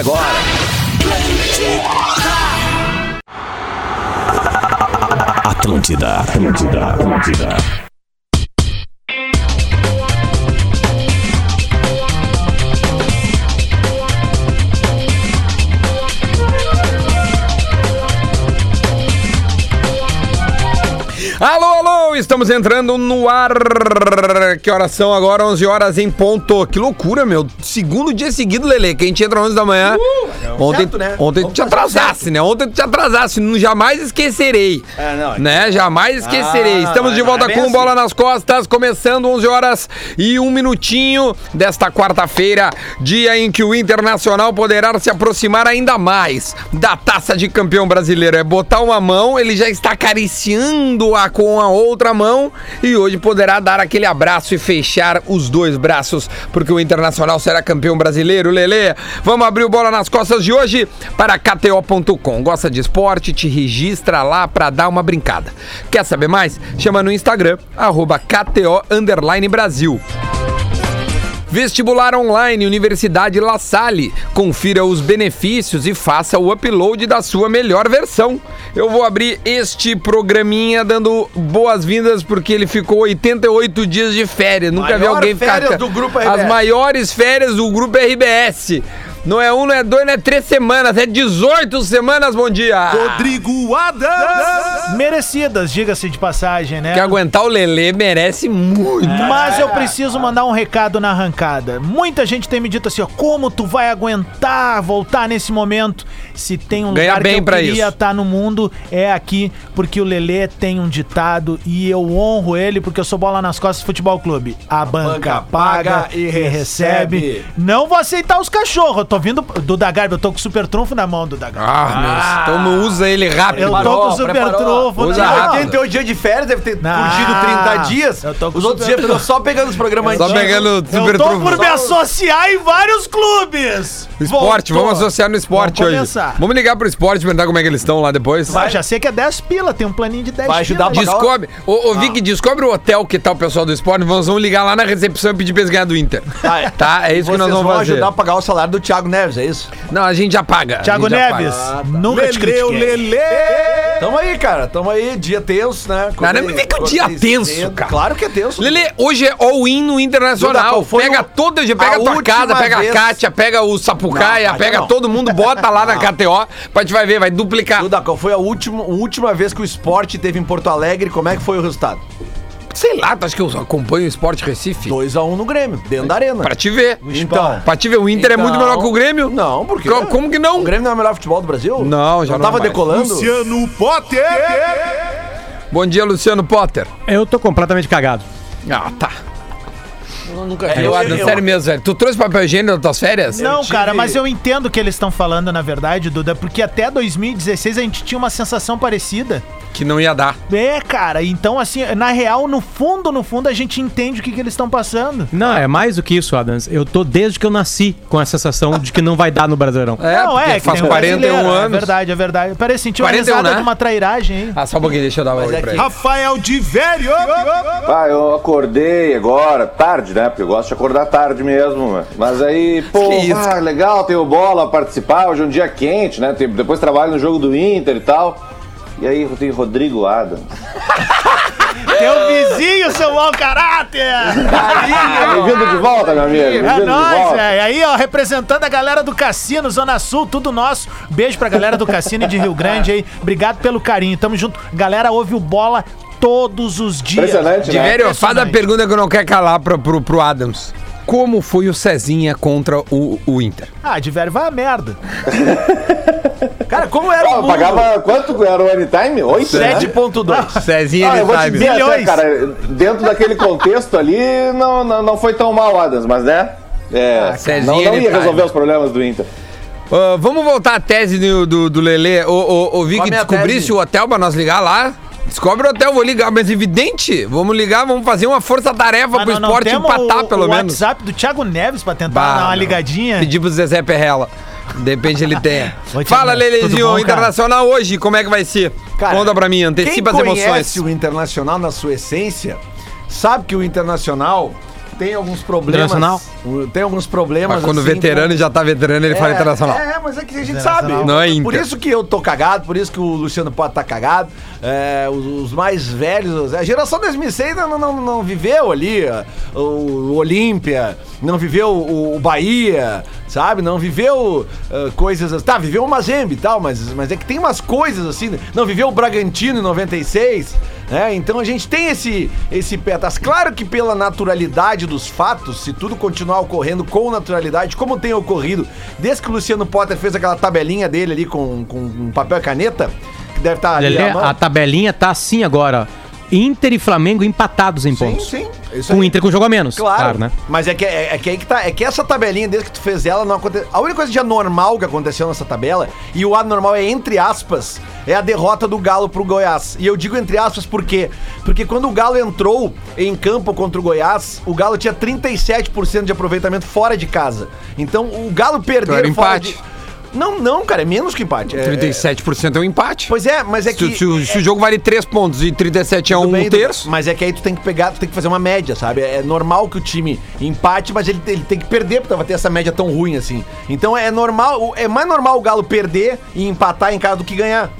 Agora. Atlântida, Atlântida, Atlântida. Alô, estamos entrando no ar. Que horas são agora? 11 horas em ponto. Que loucura, meu. Segundo dia seguido, Lele, que a gente entra 11 da manhã. ontem certo, né? ontem tu te atrasasse, né? Ontem tu te atrasasse. Não- Jamais esquecerei. É, não, é Né? Jamais esquecerei. Ah, Estamos de volta é com assim. bola nas costas, começando 11 horas e um minutinho desta quarta-feira, dia em que o Internacional poderá se aproximar ainda mais da taça de campeão brasileiro. É botar uma mão, ele já está acariciando-a com a outra mão e hoje poderá dar aquele abraço e fechar os dois braços, porque o Internacional será campeão brasileiro, Lele. Vamos abrir o bola nas costas de hoje para KTO.com. Gosta de esporte? Te registra lá para dar uma brincada. Quer saber mais? Chama no Instagram, arroba KTO Brasil. Vestibular Online Universidade La Salle. Confira os benefícios e faça o upload da sua melhor versão. Eu vou abrir este programinha dando boas-vindas porque ele ficou 88 dias de férias. Nunca vi Maior alguém ficar. férias do grupo As RBS. maiores férias do grupo RBS. Não é um, não é dois, não é três semanas, é 18 semanas, bom dia! Rodrigo Adams. merecidas, diga-se de passagem, né? Que aguentar o Lelê merece muito. Mas eu preciso mandar um recado na arrancada. Muita gente tem me dito assim, ó, como tu vai aguentar voltar nesse momento? Se tem um Ganha lugar bem que eu queria estar no mundo, é aqui, porque o Lelê tem um ditado e eu honro ele porque eu sou bola nas costas do futebol clube. A banca, paga e recebe. Não vou aceitar os cachorros. Eu tô vindo do Dagarbi, eu tô com o super trunfo na mão do Dagarbi. Ah, meu, então não usa ele rápido. eu tô com o super preparou. trunfo. Usa não. rápido. 88 dias de férias, deve ter Não. fugido 30 dias. Eu tô com Os outros dias ficou só pegando os programas Só antigos. pegando o Eu super tô trunfo. por me associar em vários clubes. Esporte, Voltou. vamos associar no esporte Vamos hoje. começar. Vamos ligar pro esporte e perguntar como é que eles estão lá depois. Ah, já sei que é 10 pila, tem um planinho de 10 Vai ajudar pila. Descobre, ô, ô Vic, descobre o hotel que tá o pessoal do esporte. Nós vamos ligar lá na recepção e pedir pra eles ganhar do Inter. Ah, é. Tá? É isso que nós Vocês vamos vão fazer. ajudar a pagar o salário do Thiago Neves, é isso? Não, a gente já paga. Thiago Neves, paga. nunca te critiquei. Lele! Tamo aí, cara. Tamo aí, dia tenso, né? Cara, não me vem com dia Acordei tenso, cedo. cara. Claro que é tenso. Lele, hoje é all-in no Duda, Internacional. foi Pega o- toda, já pega a tua casa, pega vez- a Kátia, pega o Sapucaia, Não, pega não. todo mundo, bota lá na KTO, pra gente vai ver, vai duplicar. Duda, qual foi a última, a última vez que o esporte teve em Porto Alegre? Como é que foi o resultado? Sei lá, tu acha que eu acompanho o Esporte Recife? 2x1 no Grêmio, dentro da arena. Pra te ver. Então. Pra te ver, o Inter é muito Então, melhor que o Grêmio? Não, porque. Co- Como que não? O Grêmio não é o melhor futebol do Brasil? Não, já não tava é mais. decolando. Luciano Potter. Bom dia, Luciano Potter. Eu tô completamente cagado. Ah, tá. Eu nunca É, eu, Adam, sério mesmo, velho. Tu trouxe papel higiênico das tuas férias? Não, tive- cara, mas eu entendo o que eles estão falando, na verdade, Duda, porque até 2016 a gente tinha uma sensação parecida. Que não ia dar. É, cara, então assim, na real, no fundo, no fundo, a gente entende o que, que eles estão passando. Não, é mais do que isso, Adams. Eu tô desde que eu nasci com a sensação de que não vai dar no Brasileirão. É, não, é, que faz tem um 41 brasileiro, É anos. verdade, é verdade. Parece sentir uma 41, risada né? de uma trairagem aí. Ah, só um pouquinho, deixa eu dar uma oi é pra ele. Rafael de Velho. Ah, eu acordei agora, tarde, né? Porque eu gosto de acordar tarde mesmo, né? Mas aí, pô, ah, legal, tem o bola participar, hoje é um dia quente, né? Tem- depois trabalho no jogo do Inter e tal. E aí tem Rodrigo Adams. Teu vizinho, seu mau caráter! Bem-vindo de volta, meu amigo. É nóis, volta. velho. Aí, ó, representando a galera do Cassino, Zona Sul, tudo nosso. Beijo pra galera do Cassino e de Rio Grande aí. Obrigado pelo carinho. Tamo junto. Galera, ouve o bola todos os dias. Impressionante, De né? velho, faz a pergunta que eu não quero calar pro, pro, pro Adams. Como foi o Cezinha contra o, o Inter? Ah, de velho vai a merda. Cara, como era Pô, o mundo? pagava quanto era o Anytime? Oito, né? 7.2. Cezinha Ah, eu vou te dizer, cara, dentro daquele contexto ali, não, não, não foi tão mal, Adams, mas né? É, Cezinha não, não ia resolver os problemas do Inter. Ah, vamos voltar à tese do, do, do Lelê. Ô, ô, ô Vic, descobrisse tese? o hotel pra nós ligar lá? Descobre o hotel, vou ligar, mas evidente. Vamos ligar, vamos fazer uma força-tarefa Ah, pro não, esporte temos empatar, o, pelo o menos. WhatsApp do Thiago Neves pra tentar Bah, dar uma não. ligadinha. Pedir pro Zezé Perrela. De repente ele tenha. Oi, Fala. Lelezinho, bom, cara? Internacional hoje, como é que vai ser? Cara, Conta pra mim, antecipa as Quem emoções. conhece o Internacional na sua essência, sabe que o Internacional tem alguns problemas. Internacional? o- Tem alguns problemas. Mas quando assim, veterano com- já tá veterano, ele fala internacional. É, mas é que a gente sabe. Não é Por Inter. isso que eu tô cagado, por isso que o Luciano pode tá cagado. É, os, os mais velhos, a geração 2006 não, não, não viveu ali o, o Olímpia, não viveu o, o Bahia, sabe? Não viveu ah, coisas assim. Tá, viveu o Mazembe e tal, mas, mas é que tem umas coisas assim. Não viveu o Bragantino em 96. né? então a gente tem esse, esse atrás. Claro que pela naturalidade dos fatos, se tudo continuar ocorrendo com naturalidade, como tem ocorrido, desde que o Luciano Potter fez aquela tabelinha dele ali com, com papel e caneta, deve estar ali Lelê, mão. a tabelinha tá assim agora. Inter e Flamengo empatados em Sim, pontos. sim. Isso Com o. Inter com jogo a menos. Claro, né? Mas é que, é, é que aí que tá. É que essa tabelinha, desde que tu fez ela, não aconteceu. A única coisa de anormal que aconteceu nessa tabela, e o anormal é entre aspas, é a derrota do Galo pro Goiás. E eu digo entre aspas por quê? Porque quando o Galo entrou em campo contra o Goiás, o Galo tinha 37% de aproveitamento fora de casa. Então o Galo perder era fora empate. de. Não, não, cara, é menos que empate. É, 37% é um empate. Pois é, mas é Se, que. se o- se o jogo vale 3 pontos e 37 é um bem, terço. Mas é que aí tu tem que pegar, tu tem que fazer uma média, sabe? É normal que o time empate, mas ele, ele tem que perder pra ter essa média tão ruim assim. Então é normal, é mais normal o Galo perder e empatar em casa do que ganhar.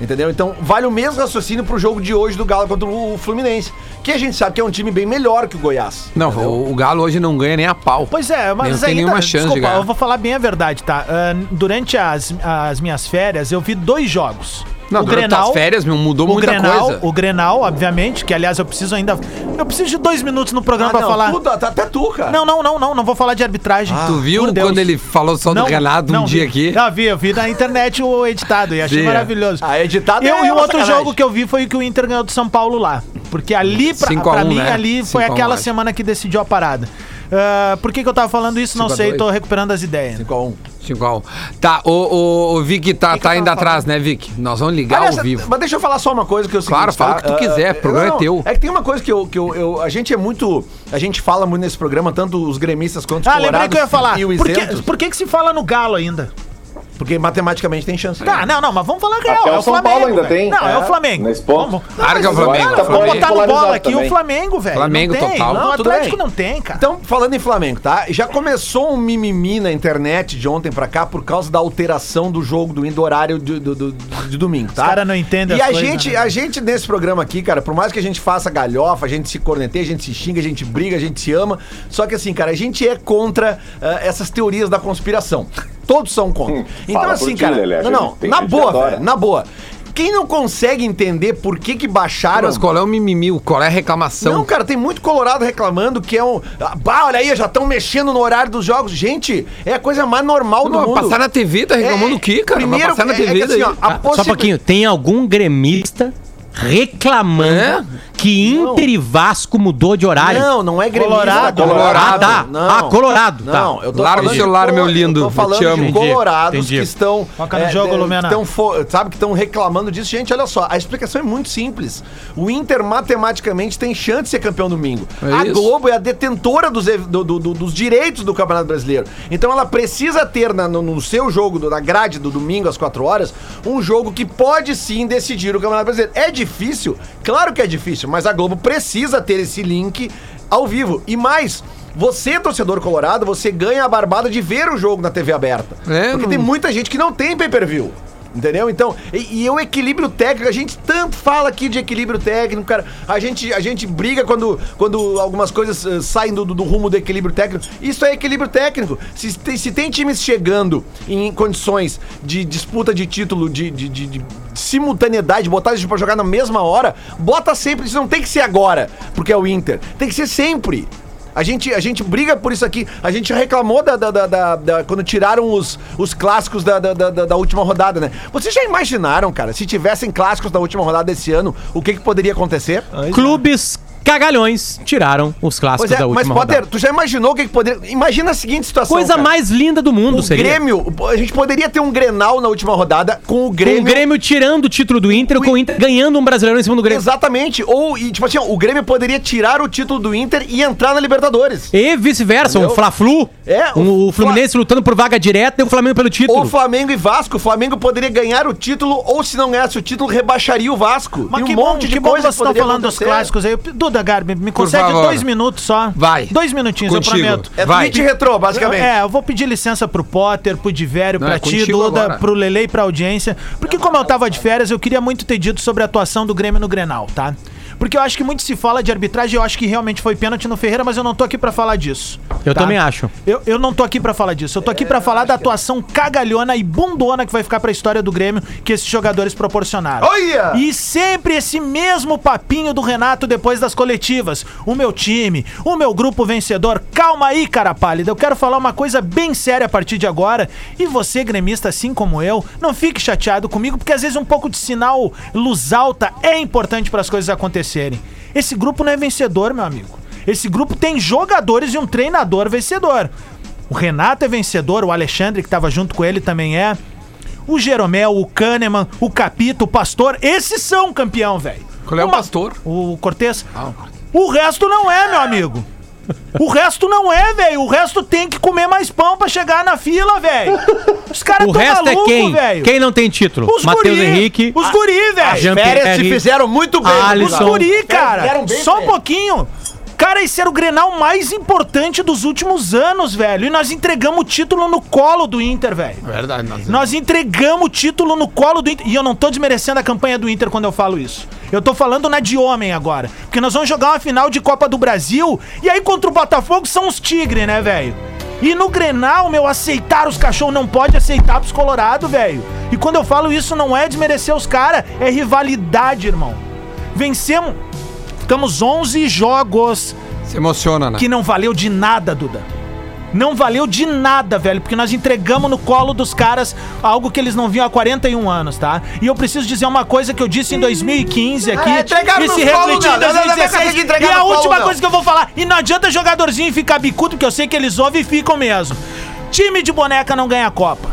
Entendeu? Então vale o mesmo raciocínio pro jogo de hoje do Galo contra o Fluminense. Que a gente sabe que é um time bem melhor que o Goiás. Não, o, o Galo hoje não ganha nem a pau. Pois é, mas Não tem aí nenhuma tá, chance de desculpa, ganhar. eu vou falar bem a verdade, tá? Ah, durante as, as minhas férias, eu vi dois jogos. Não, durante as férias, meu, mudou o muita Grenal, coisa. O Grenal, obviamente, que aliás eu preciso ainda... Eu preciso de dois minutos no programa Ah, pra não, falar... tudo, até tu, cara. Não, não, não, não, não vou falar de arbitragem. tu viu quando ele falou só do Renato um não, dia vi. aqui? Não, vi, eu vi na internet o editado e achei Vi. maravilhoso. Ah, editado Eu, é e o outro sacanagem. jogo que eu vi foi que o Inter ganhou do São Paulo lá. Porque ali, pra, 5 a pra 1, mim, né? ali foi 5 a 1, aquela acho. semana que decidiu a parada. Ah, por que, que eu tava falando isso? Não 5 a sei, 2. tô recuperando as ideias. 5 a 1. 5 a 1. Tá, o, o, o Vic tá, tá tava atrás, né, Vic? Nós vamos ligar Aliás, ao vivo. Mas deixa eu falar só uma coisa que eu Claro, fala o que tu quiser, o programa é teu. É que tem uma coisa que eu, que eu, eu- A gente é muito. A gente fala muito nesse programa, tanto os gremistas quanto os Ah, lembrei que eu ia falar. e o Por que, isentos, por que, que se fala no Galo ainda? Porque matematicamente tem chance. Tá, não, não, mas vamos falar real. Até é o o São Flamengo. Paulo ainda velho. tem. Não, é, É, o Flamengo. nesse ponto. Vamos, é o Flamengo. Cara, Tá vamos botar no bola aqui o também. Flamengo, velho. Flamengo não tem. total. Não, Não, o tudo Atlético não tem, cara. Então, falando em Flamengo, tá? Já começou um mimimi na internet de ontem pra cá por causa da alteração do jogo do indo horário de, do, do- de domingo, tá? Os cara não entendem E as a coisas, gente, né? a gente nesse programa aqui, cara, por mais que a gente faça galhofa, a gente se corneteia, a gente se xinga, a gente briga, a gente se ama, só que assim, cara, a gente é contra ah, essas teorias da conspiração. Todos são contra. Hum, então assim, ti, cara, Lelé, não, não, na boa, velho, na boa. Quem não consegue entender por que que baixaram Mas qual é o mimimi? Qual é a reclamação? não, cara, tem muito colorado reclamando que é um. Ah, Bah, olha aí, já estão mexendo no horário dos jogos. Gente, é a coisa mais normal do Não, mundo. passar na TV, tá reclamando É, o quê, cara? primeiro, Vai passar na é- é TV que assim, ó, a Ah, Só um pouquinho, tem algum gremista reclamando É? Que Inter e Vasco mudou de horário? Não, não é gremista. Colorado. Ah, tá. Não. Ah, Colorado, tá. Não, eu tô Larga o celular, meu lindo, Eu eu tô falando te amo. de colorados entendi. que estão. Foca no jogo, de- Lumena. que estão fo- sabe, que estão reclamando disso. Gente, olha só, a explicação é muito simples. O Inter matematicamente tem chance de ser campeão domingo. É a isso. Globo é a detentora dos, do- do- do- dos direitos do Campeonato Brasileiro. Então ela precisa ter na- no, no seu jogo, na grade do domingo às 4 horas, um jogo que pode sim decidir o Campeonato Brasileiro. É difícil? Claro que é difícil, mas a Globo precisa ter esse link ao vivo. E mais. Você, torcedor colorado, você ganha a barbada de ver o jogo na TV aberta. É, porque não- tem muita gente que não tem pay-per-view. Entendeu? Então, e, e o equilíbrio técnico, a gente tanto fala aqui de equilíbrio técnico, cara. A gente, a gente briga quando, quando algumas coisas eh, saem do, do- do rumo do equilíbrio técnico. Isso é equilíbrio técnico. Se tem, se tem times chegando em condições de disputa de título, de, de, de- de simultaneidade, botar eles pra jogar na mesma hora, bota sempre. Isso não tem que ser agora, porque é o Inter. Tem que ser sempre. A gente, a gente briga por isso aqui. A gente reclamou da, da, da- da- da- quando tiraram os, os clássicos da, da, da, da última rodada, né? Vocês já imaginaram, cara, se tivessem clássicos da última rodada desse ano, o que, que poderia acontecer? Clubes cagalhões tiraram os clássicos é, da mas última Potter, rodada. tu já imaginou o que, que poderia. Imagina a seguinte situação. Coisa cara. mais linda do mundo O seria. Grêmio, a gente poderia ter um Grenal na última rodada com o Com Grêmio. o Grêmio tirando o título do Inter, com o Inter ganhando um brasileiro em cima do Grêmio. Exatamente. Ou, e, tipo assim, ó, o Grêmio poderia tirar o título do Inter e entrar na Libertadores. E vice-versa, um? Fla-Flu. É, o um- o Fluminense lutando por vaga direta e o Flamengo pelo título. Ou Flamengo e Vasco. O Flamengo poderia ganhar o título, ou se não ganhasse o título, rebaixaria o Vasco. Mas E que bom, que bom que vocês estão poderia falando dos acontecer. clássicos aí. Duda, ajuda, Garbi. Me favor. dois minutos só. Vai. Dois minutinhos, Contigo. eu prometo. É Vai. tweet retrô, basicamente. É, eu vou pedir licença pro Potter, pro Divério, Não, pra é ti, Duda, agora. pro Lele e pra audiência. Porque como eu tava de férias, eu queria muito ter dito sobre a atuação do Grêmio no Grenal, tá? Porque eu acho que muito se fala de arbitragem, eu acho que realmente foi pênalti no Ferreira, mas eu não tô aqui pra falar disso. Eu tá? também acho. Eu, eu não tô aqui pra falar disso. Eu tô aqui pra falar da atuação cagalhona e bundona que vai ficar pra história do Grêmio que esses jogadores proporcionaram. Olha! E sempre esse mesmo papinho do Renato depois das coletivas. O meu time, o meu grupo vencedor. Calma aí, cara pálida. Eu quero falar uma coisa bem séria a partir de agora. E você, gremista, assim como eu, não fique chateado comigo, porque às vezes um pouco de sinal luz alta é importante para as coisas acontecerem. Esse grupo não é vencedor, meu amigo. Esse grupo tem jogadores e um treinador vencedor. O Renato é vencedor, o Alexandre, que estava junto com ele, também é. O Jeromel, o Kahneman, o Capito, o Pastor, esses são campeão, velho. Qual é o Uma- pastor? O Cortez. O resto não é, meu amigo. O resto não é, velho. O resto tem que comer mais pão pra chegar na fila, velho. Os caras O tão resto é maluco, quem? velho. Quem não tem título? Os Matheus guri. Henrique. Os guri, velho. Jean Férias se fizeram muito bem. Alisson. Os guri, cara. Bem, Só um pouquinho. Cara, esse era o Grenal mais importante dos últimos anos, velho. E nós entregamos o título no colo do Inter, velho. Verdade, nós... Nós entregamos o título no colo do Inter. E eu não tô desmerecendo a campanha do Inter quando eu falo isso. Eu tô falando na de homem agora. Porque nós vamos jogar uma final de Copa do Brasil. E aí contra o Botafogo são os tigres, né, velho? E no Grenal, meu, aceitar os cachorros não pode aceitar pros Colorado, velho. E quando eu falo isso, não é desmerecer os caras, é rivalidade, irmão. Vencemos. Ficamos 11 jogos Se emociona, né? que não valeu de nada, Duda. Não valeu de nada, velho, porque nós entregamos no colo dos caras algo que eles não viam há 41 anos, tá? E eu preciso dizer uma coisa que eu disse em 2015 aqui É, entregaram e se colo, refletiu em não, não, não, não, não, 2016. não, entregar E a colo, última não. coisa que eu vou falar, e não adianta jogadorzinho ficar bicudo, porque eu sei que eles ouvem e ficam mesmo. Time de boneca não ganha Copa.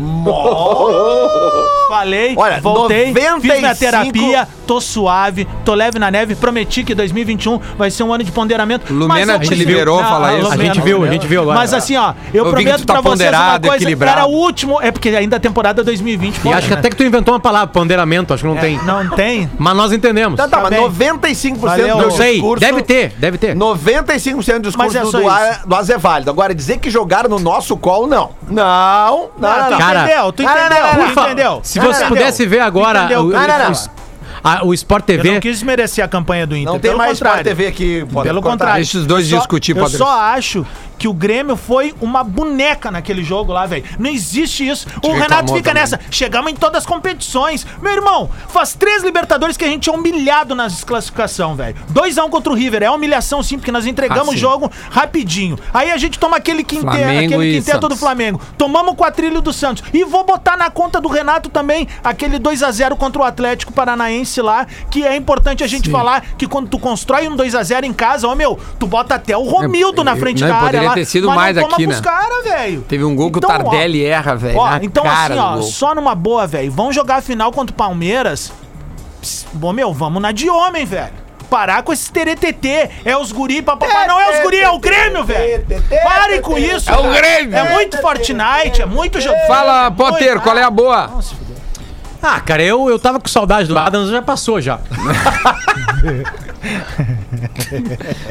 Falei, Olha, voltei, fiz minha 95 terapia, tô suave, tô leve na neve, prometi que 2021 vai ser um ano de ponderamento. Lumena te liberou Não, falar isso? A gente viu, a gente viu agora. Mas assim, ó, eu, Eu que prometo tá pra vocês uma coisa, equilibrado. era o último, é porque ainda a temporada 2020 E pode, acho que né? até que tu inventou uma palavra, ponderamento, acho que não tem. Não tem? Mas nós entendemos. Tá, tá, Tá mas bem. 95% Valeu. do Não sei, discurso... deve ter, deve ter. 95% do discurso Mas é do, do. A- do AZ é válido. Agora, dizer que jogaram no nosso colo, não. Não, não, não. tu não. Cara, entendeu? Tu não, não, entendeu? não, Tu não, Por fa- entendeu? Se Tu você pudesse ver agora Entendeu? o, Não, não, não. o- a- o Sport Eu não TV. quis desmerecer a campanha do Inter. Não tem pelo mais contrário. Sport TV aqui. pode Pelo cortar. contrário. Deixa os dois Eu só- discutir, Eu Padre. só acho que o Grêmio foi uma boneca naquele jogo lá, velho. Não existe isso. O Renato fica também. nessa. Chegamos em todas as competições. Meu irmão, faz três Libertadores que a gente é humilhado nas desclassificação, velho. 2x1 contra o River. É humilhação sim, porque nós entregamos Ah, o sim. jogo rapidinho. Aí a gente toma aquele quinteto, Flamengo aquele quinteto do. Flamengo. Tomamos o quatrilho do Santos. E vou botar na conta do Renato também aquele 2x0 contra o Atlético Paranaense lá, que é importante a gente falar que quando tu constrói um 2x0 em casa, ó meu, tu bota até o Romildo na frente não, da área lá. Sido mas mais aqui, né? cara, velho. Teve um gol que Então, o ó, Tardelli erra, velho. Ó, então cara assim, ó, só numa boa, velho. Vamos jogar a final contra o Palmeiras. Pss, Bom, meu, vamos na de homem, velho. Parar com esse teretetê. É os guri, papapá. Não é os guri, é o Grêmio, velho. Parem com isso. É o. Grêmio. É muito Fortnite, é muito jogo. Fala, Potter, qual é a boa? Nossa. Ah, cara, eu, eu tava com saudade do Adams, já passou já.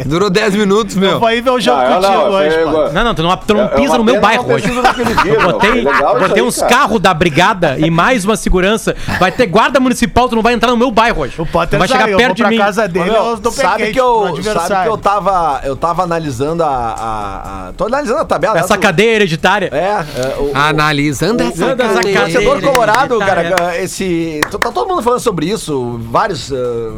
Durou 10 minutos, Eu meu. vou ir ver o jogo eu contigo não, hoje, eu- pô. Não, não, tu não, tu não É- é pisa no meu pena bairro não hoje. dia, meu. Botei, botei aí, uns carros da brigada e mais uma segurança. Vai ter guarda municipal, tu não vai entrar no meu bairro hoje. O Potter vai chegar saiu, eu perto vou de mim. casa dele, Ô, meu, eu sabe que eu, adversário. sabe que eu tava, eu tava analisando a, a, a- tô analisando a tabela. Essa cadeia hereditária. É, é, o, Analisando essa Usando essa cadeira. cadeira. torcedor colorado, cara, esse. Tá todo mundo falando sobre isso. Vários. eh,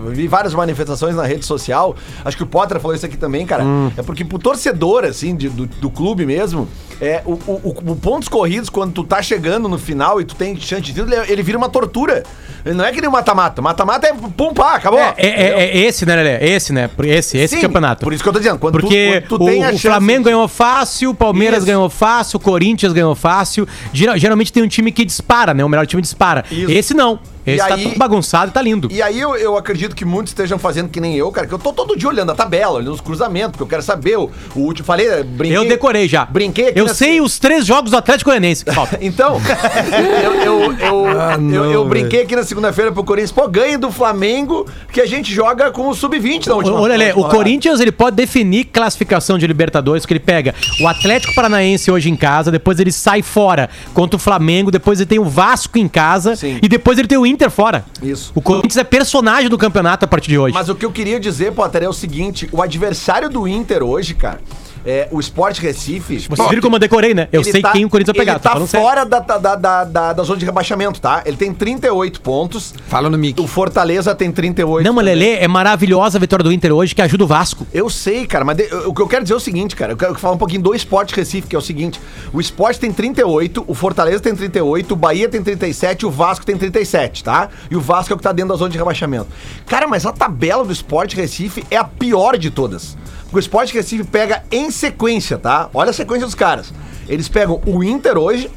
vi várias manifestações na rede social. Acho que o Potter falou isso aqui também, cara. Hum. É porque pro torcedor, assim, de- do, do clube mesmo, é, o, o, o- pontos corridos, quando tu tá chegando no final e tu tem chance de título, ele, ele vira uma tortura. Ele não é que nem o mata-mata. Mata-mata é pum, pá, acabou. É, é, é- é esse, né, Lelê? Esse, né? Esse, esse Sim, campeonato. Por isso que eu tô dizendo. Quando Porque tu, quando tu o, tem a o Flamengo de- ganhou fácil, o Palmeiras Isso. ganhou fácil, o Corinthians ganhou fácil. Geral- geralmente tem um time que dispara, né? O melhor time dispara. Isso. Esse não. Esse E tá aí- tudo bagunçado e tá lindo. E aí eu, eu acredito que muitos estejam fazendo que nem eu, cara, que eu tô todo dia olhando a tabela, olhando os cruzamentos, porque eu quero saber o, o último. Falei, brinquei. Eu decorei já. Brinquei aqui Eu nessa- sei os três jogos do Atlético Goianiense. que faltam. Então, eu, eu, eu, Ah, eu- não, eu brinquei aqui na segunda-feira pro Corinthians, pô, ganhe do Flamengo, que a gente joga com o Sub-20 na última Olha, última o Corinthians ele pode definir classificação de Libertadores, que ele pega o Atlético Paranaense hoje em casa, depois ele sai fora contra o Flamengo, depois ele tem o Vasco em casa Sim. e depois ele tem o Inter fora. Isso. O Corinthians é personagem do campeonato a partir de hoje. Mas o que eu queria dizer, Potter, é o seguinte: o adversário do Inter hoje, cara, é o Sport Recife. Vocês viram como eu decorei, né? Eu sei tá- quem o Corinthians vai pegar. Ele tá fora da, da, da, da, da zona de rebaixamento, tá? Ele tem 38 pontos. Fala no mic. O Fortaleza tem 38. Não, mas. Lelê, é maravilhosa a vitória do Inter hoje, que ajuda o Vasco. Eu sei, cara, mas de- o que eu quero dizer é o seguinte, cara. Eu quero falar um pouquinho do Sport Recife, que é o seguinte: o Sport tem 38, o Fortaleza tem 38, o Bahia tem 37 e o Vasco tem 37, tá? E o Vasco é o que tá dentro da zona de rebaixamento. Cara, mas a tabela do Sport Recife é a pior de todas. Porque o Sport Recife pega em sequência, tá? Olha a sequência dos caras. Eles pegam o Inter hoje,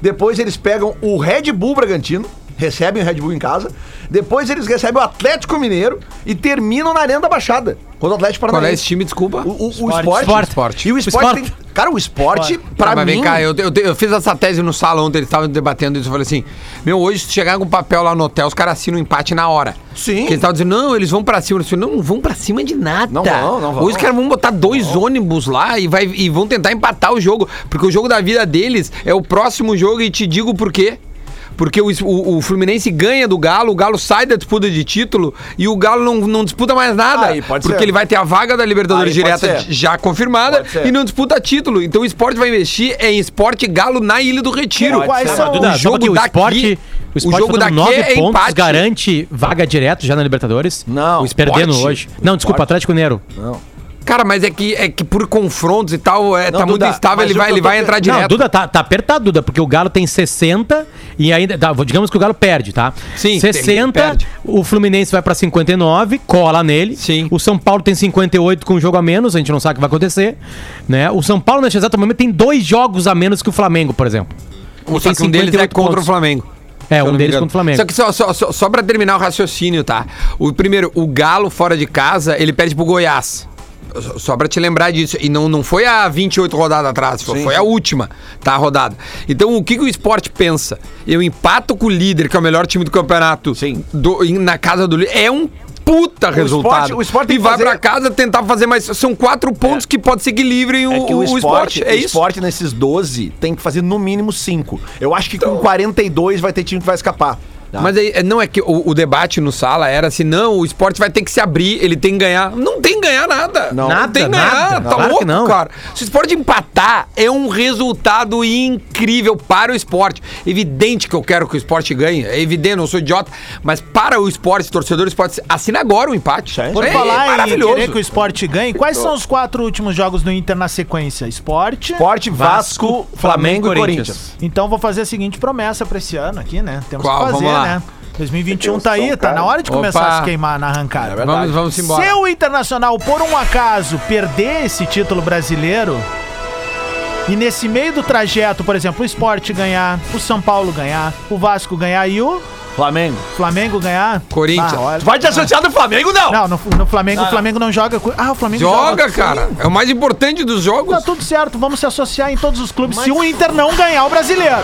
depois eles pegam o Red Bull Bragantino, recebem o Red Bull em casa, depois eles recebem o Atlético Mineiro e terminam na Arena da Baixada. Contra o Atlético Qual é Paranaense. esse time, desculpa? O, o, o Esporte. esporte, Esporte. E o esporte, Esporte. tem. Cara, o esporte, Esporte. pra Tá, mas mim. vem cá, eu, eu, eu fiz essa tese no sala ontem, eles estavam debatendo isso. Eu falei assim: Meu, hoje, se chegar com papel lá no hotel, os caras assinam um empate na hora. Sim. Porque eles estavam dizendo: Não, eles vão pra cima. Eu falei, não, não vão pra cima de nada. Não vão, não vão. Hoje os caras vão botar dois ônibus lá e, vai, e vão tentar empatar o jogo. Porque o jogo da vida deles é o próximo jogo e te digo por quê. Porque o, o, o Fluminense ganha do Galo, o Galo sai da disputa de título e o Galo não, não disputa mais nada. Aí, pode porque ser. ele vai ter a vaga da Libertadores Aí, direta já confirmada e não disputa título. Então o esporte vai investir em esporte galo na Ilha do Retiro. Quem- quais ser. são- o jogo que o daqui, esporte, o esporte jogo tá daqui nove é pontos, empate. garante vaga direto já na Libertadores. Não, O Perdendo hoje. Não, desculpa, Esporte. Atlético Mineiro. Cara, mas é que, é que por confrontos e tal, é, Não, tá muito Duda, instável, mas ele o vai, ele vai entrar Não, direto. Duda, tá, tá apertado, Duda, porque o Galo tem 60 e ainda. Tá, digamos que o Galo perde, tá? Sim, tem- 60, perde. o Fluminense vai pra 59, cola nele. Sim. O São Paulo tem 58 com um jogo a menos, a gente não sabe o que vai acontecer. Né? O São Paulo, neste exato momento, tem dois jogos a menos que o Flamengo, por exemplo. Só tem que um deles é 58 contra pontos. o Flamengo. É, um não deles contra o Flamengo. Só que só, só, só, só pra terminar o raciocínio, tá? O primeiro, o Galo fora de casa, ele perde pro Goiás. Só- pra te lembrar disso. E não, não foi a 28 rodadas atrás, foi, foi a última, tá? A rodada. Então, o que, que o esporte pensa? Eu empato com o líder, que é o melhor time do campeonato, Sim. do- na casa do líder. É um puta resultado. o esporte e vai fazer- pra casa tentar fazer mais. São quatro pontos que pode ser que livrem o, É que o, o esporte, esporte. É o isso. esporte nesses 12 tem que fazer no mínimo 5. Eu acho que Então- com 42 vai ter time que vai escapar. Tá? Mas aí, não é que o, o debate no sala era assim, não, o esporte vai ter que se abrir, ele tem que ganhar. Não tem que ganhar nada. Não. Nada, tem que ganhar, nada. tá Claro que louco, não. cara. Se o esporte empatar, é um resultado incrível para o esporte. Evidente que eu quero que o esporte ganhe, é evidente, eu não sou idiota, mas para o esporte, torcedores, pode assina agora o empate. Sim. Por É, falar é em maravilhoso. querer que o esporte ganhe, quais são os quatro últimos jogos do Inter na sequência? Esporte. Esporte, Vasco, Vasco, Flamengo e Flamengo, Corinthians. Então vou fazer a seguinte promessa pra esse ano aqui, né? Temos Qual? que fazer, Vamos lá. Né? 2021 tá aí, tá na hora de começar Opa. a se queimar na arrancada. Vamos, vamos embora. Se o Internacional, por um acaso, perder esse título brasileiro e nesse meio do trajeto, por exemplo, o Sport ganhar, o São Paulo ganhar, o Vasco ganhar e o Flamengo. Flamengo ganhar. Corinthians. Ah, olha- Tu vai te associar do Flamengo, não? Não, no, no Flamengo, o Flamengo não joga. com- Ah, o Flamengo Joga, cara. É o mais importante dos jogos. Tá tudo certo, vamos se associar em todos os clubes. Se o Inter não ganhar o brasileiro.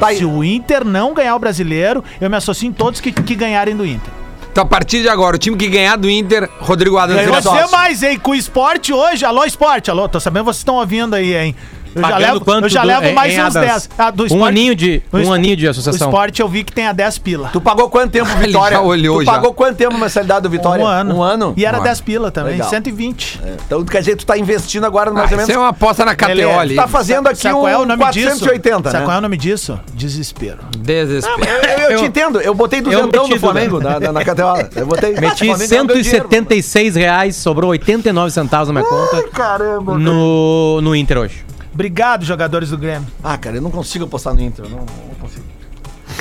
Tá. Se o Inter não ganhar o brasileiro, eu me associo em todos que, que ganharem do Inter. Então, a partir de agora, o time que ganhar do Inter, Rodrigo Adams Ganhou só. Você mais, hein? Com o esporte hoje. Alô, esporte. Alô, tô sabendo que vocês estão ouvindo aí, hein? Eu já levo, quanto eu já do- levo em- mais uns Adams? 10. Ah, do Um esporte- aninho de- um es- aninho de O associação. esporte eu vi que tem a 10 pila. Tu pagou quanto tempo, Ele Vitória? já olhou tu já. pagou quanto tempo a mensalidade do Vitória? Um ano. Um ano? E era Um 10 pila também, Legal. 120. É, Então quer dizer que tu tá investindo agora no Ah, mais ou isso menos. é uma aposta na KTO Tu ali. tá fazendo aqui Sabe um qual é o nome 480, disso? Sabe né? qual é o nome disso? Desespero. Desespero. Eu, eu te entendo, eu botei duzentão meti, no Flamengo na, na, na KTO. Eu botei. Meti Flamengo ganhou dinheiro, 176 reais, sobrou 89 centavos na minha conta Caramba. no, no Inter hoje. Obrigado, jogadores do Grêmio. Ah, cara, eu não consigo apostar no Inter. eu Não, não consigo.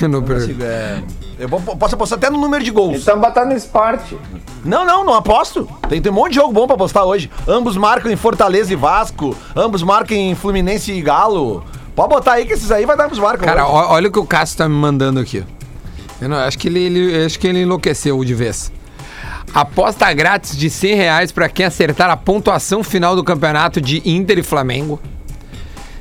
Não per- consigo é... Eu vou- posso apostar até no número de gols. Estamos batendo esporte. Não, não, não aposto. Tem, tem um monte de jogo bom pra apostar hoje. Ambos marcam em Fortaleza e Vasco. Ambos marcam em Fluminense e Galo. Pode botar aí que esses aí vai dar pros marcos. Cara, hoje. ó- olha o que o Cássio tá me mandando aqui. Eu não, acho que ele, ele- acho que ele enlouqueceu de vez. Aposta grátis de 100 reais para quem acertar a pontuação final do campeonato de Inter e Flamengo.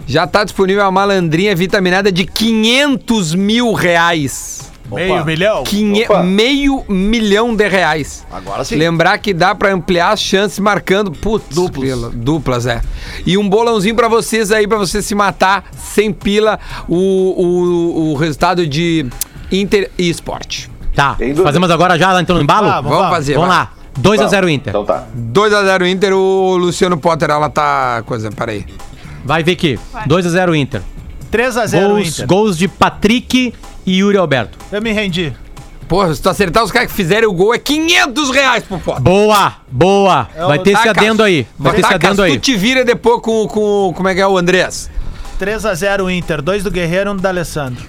Já tá disponível a malandrinha vitaminada de 500 mil reais. Meio milhão? Quinhe- Opa. meio milhão de reais. Agora sim. Lembrar que dá pra ampliar as chances marcando putz, Duplos. pila- duplas, é. E um bolãozinho pra vocês aí, pra você se matar sem pila, o, o, o resultado de Inter e Sport. Tá, fazemos agora já lá então no embalo? Ah, Vamos, Vamos. fazer, Vamos vai. lá. 2x0 Inter. Então tá. 2x0 Inter, o Luciano Potter, ela tá. Coisa, peraí. Vai, Vicky. 2x0 Inter. 3x0 Gols, Inter. gols de Patrick e Yuri Alberto. Eu me rendi. Porra, se tu acertar os caras que fizerem o gol, é 500 reais pro Potter. Boa, boa. Vai ter esse adendo aí. Vai ter esse adendo Tu aí. te vira depois com, com. Como é que é o Andrés? 3x0 Inter. Dois do Guerreiro e um do D'Alessandro.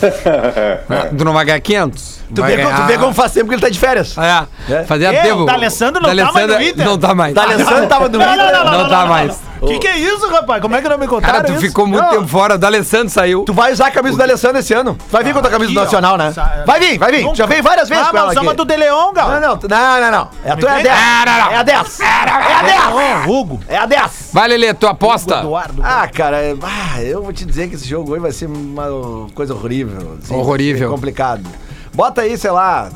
Tu não vai ganhar 500? Tu vê, como- tu vê como faz tempo que ele tá de férias. É, É. fazer É, aterro. o D'Alessandro não tá mais D'Alessandro no Inter? Não tá mais. D'Alessandro tava no Inter. Não tá mais. Que que é isso, rapaz? Como é que não me contaram Cara, tu isso? ficou muito Não. tempo fora. O D'Alessandro saiu. Tu vai usar a camisa do Alessandro esse ano. Tu vai vir com a tua camisa aqui, do ó. Nacional, né? Sa- Vai vir, vai vir. Nunca. Já veio várias vezes Ah, com ela mas aqui. usava do De Leon, Gal. Não, não, tu- não, não, não. É a tua é a vem? 10. Ah, não, não. É a 10. É a 10. Ô, Hugo. É a 10. Vai, Lelê, tu aposta. Eduardo. Ah, cara, é- ah, eu vou te dizer que esse jogo hoje vai ser uma coisa horrível. assim, Horrível. ser complicado. Bota aí, sei lá,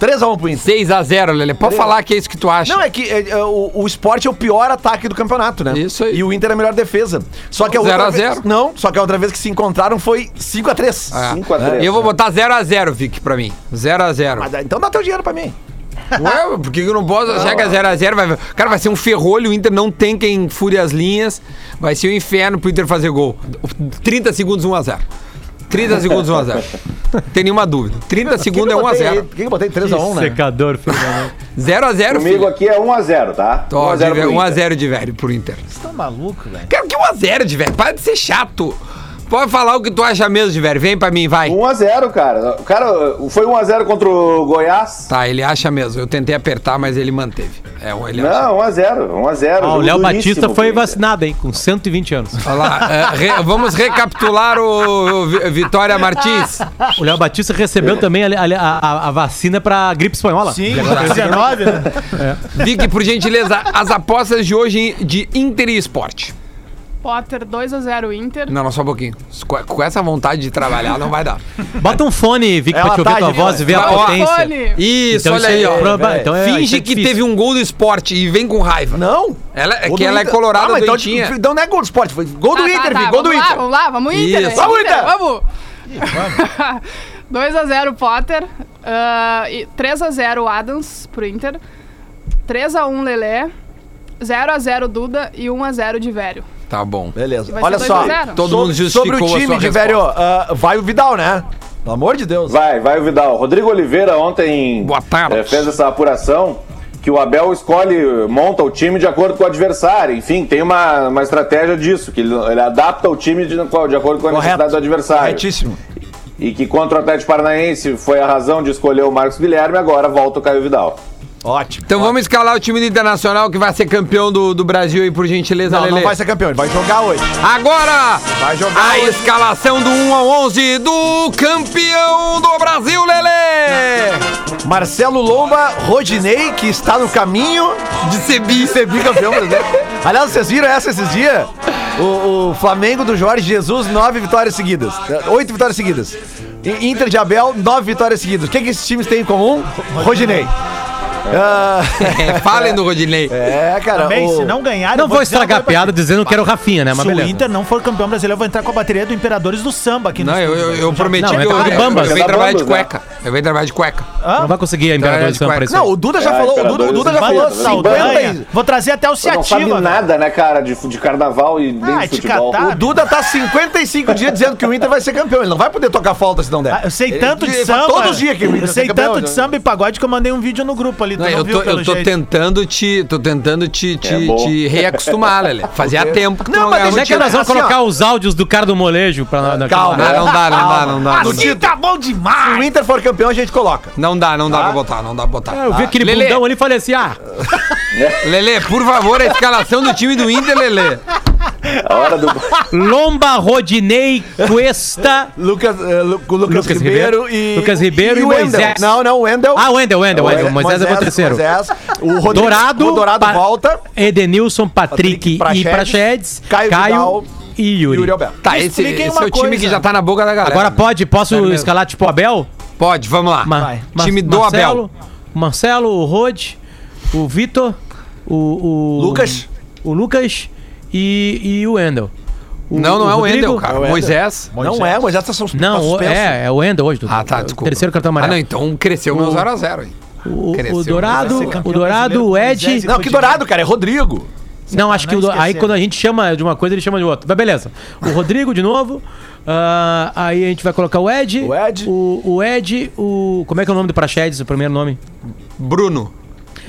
3x1 pro Inter. 6x0, Lelê. Pode falar que é isso que tu acha. Não, é que é, é, o, o esporte é o pior ataque do campeonato, né? Isso aí. E o Inter é a melhor defesa. Só que a outra a vez- zero. Não, só que a outra vez que se encontraram foi 5x3. É. 5 a 3. Eu vou botar 0x0, Vic, pra mim. 0x0. Mas, então dá teu dinheiro pra mim. Ué, por que que eu não posso achar que é 0x0? Vai... Cara, vai ser um ferrolho. O Inter não tem quem fure as linhas. Vai ser um inferno pro Inter fazer gol. 30 segundos, 1x0. 30 segundos, 1x0. Tem nenhuma dúvida. 30 segundos é Por que que eu botei aí? 1x0. Por que eu botei 3x1, né? Secador, filho da mãe. 0x0, Comigo filho. aqui é 1 a 0 tá? Ó, 1 a de 0 velho, pro Inter. 1x0 de velho pro Inter. Vocês estão malucos, velho. Quero que 1x0 de velho. Para de ser chato. Pode falar o que tu acha mesmo velho. Vem pra mim, vai. 1 a 0 cara. Cara, foi 1 a 0 contra o Goiás. Tá, ele acha mesmo. Eu tentei apertar, mas ele manteve. É, ele. Não, 1 a 0 1 a 0 Ah, o Léo Batista foi vacinado, hein? Com 120 anos. Olha lá, é, re- vamos recapitular o, o Vi- Vitória Martins. O Léo Batista recebeu também a, a- a- a vacina pra gripe espanhola. Sim, 19, né? Vicky, por gentileza, as apostas de hoje de Inter e Esporte. Potter 2x0 Inter. Não, não, só um pouquinho. Com, com essa vontade de trabalhar, não vai dar. Bota um fone, Vic, pra Ela te ouvir tá tua voz e ver a potência. Fone. Isso, Então olha aí, ó. então é- Finge é que teve um gol do esporte e vem com raiva. Não. Ela, é que ela é Inter. colorada Ah, mas então, então não é gol do esporte, foi gol do Tá, Inter, tá, tá, gol do vamos Inter. Lá, vamos lá, vamos Inter. Isso. é Vamos, Inter, Inter. Vamos. 2x0 Potter. ah, e 3x0 Adams pro Inter. 3x1 Lelé. 0x0 Duda e 1x0 de Velho. Tá bom. Beleza. Vai Olha só. 2 a 0. Todo sobre, mundo justificou sobre o time de velho, ah, vai o Vidal, né? Pelo amor de Deus. Vai, vai o Vidal. Rodrigo Oliveira ontem Boa tarde. eh, fez essa apuração que o Abel escolhe, monta o time de acordo com o adversário. Enfim, tem uma, uma estratégia disso, que ele, ele adapta o time de, de acordo com a necessidade do adversário. Corretíssimo. E que contra o Atlético Paranaense foi a razão de escolher o Marcos Guilherme, agora volta o Caio Vidal. Ótimo. Então vamos escalar o time do Internacional que vai ser campeão do, do Brasil aí, por gentileza, Não, Lelê. não vai ser campeão, ele vai jogar hoje. Agora, Vai jogar a hoje. escalação do 1 ao 11 do campeão do Brasil, Lelê! Marcelo Lomba, Rodinei, que está no caminho de ser, bi, ser bicampeão brasileiro. Aliás, vocês viram essa esses dias? O, o Flamengo do Jorge Jesus, nove vitórias seguidas. Oito vitórias seguidas. Inter de Abel, nove vitórias seguidas. O que, que esses times têm em comum? Rodinei. Ah, É, falem do Rodinei. é, cara. Também, o- se não ganhar... Não eu vou dizer estragar a piada dizendo que era o Rafinha, né? Mas Se o. Inter não for campeão brasileiro, eu vou entrar com a bateria do Imperadores do Samba aqui no Não, eu, eu, eu prometi Não, que é eu, de eu, bambas. eu venho Tá trabalhar de né? cueca. Eu venho trabalhar de cueca. Não vai conseguir a Imperadores Então, Samba é, pra isso. Não, o Duda já É, falou, o Duda, o Duda já falou Imperadores, Saldanha. Saldanha. Vou trazer até o Você não sabe nada, né, cara, de, de carnaval e nem Ah, de te futebol. catar. O Duda tá 55 dias dizendo que o Inter vai ser campeão. Ele não vai poder tocar falta se não der. Ah, eu sei tanto de samba. Todos os dias que o Inter Eu sei tanto de né? samba e pagode que eu mandei um vídeo no grupo ali. Tu Não, não, eu viu tô, pelo eu tô tentando te. Tô tentando te, te, É te reacostumar, Lelê. Fazia tempo que tu Não, não mas ganhava Onde é que nós vamos Assim, ó. colocar os áudios do cara do molejo pra na, Calma. Não, não dá, não dá, não dá. Não Assim dá, tá bom Se demais! o Inter for campeão, a gente coloca. não dá, não dá Tá. pra botar, não dá pra botar. Ah, Eu vi aquele Lelê. bundão ali e falei assim: ah, Lelê, por favor, a escalação do time do Inter, Lelê. A hora do. Lomba, Rodinei, Cuesta. Lucas, eh, Lu- Lucas, Lucas Ribeiro, e. Lucas Ribeiro e o Wendel. Moisés. Não, não, o Wendel. Ah, Wendel, Wendel, Wendel. Moisés, é o terceiro. Moisés. O Rodrigo, Dourado. O Dourado Pa- volta. Edenilson, Patrick, Patrick e Prachedes. Caio Vidal e E Yuri. Yuri Alberto. Tá, esse, esse é o time que já tá na boca da galera. Agora pode, posso Sério mesmo. escalar tipo o Abel? Pode, vamos lá. Ma- Vai. Time do Marcelo, Abel. Marcelo, o Rod, o Vitor, o, o. Lucas. O Lucas e, e o Wendel. O- Não, não é o Wendel, cara. É o Wendel. Moisés. Não é, mas essas são Não, tá o- é, é o Wendel hoje. Dudu. Ah, tá, O desculpa. Terceiro cartão Ah, não, amarelo. então cresceu meu 0x0 aí. o, cresceu, o Dourado, o Dourado, o Ed. Moisés Não, que dourado, cara, é Rodrigo. Não, acho que o, não do- aí quando a gente chama de uma coisa, ele chama de outra. Mas beleza. O Rodrigo de novo. ah, aí a gente vai colocar o Ed. O Ed. O, o Ed, o. Como é que é o nome do Prachedes, o primeiro nome? Bruno.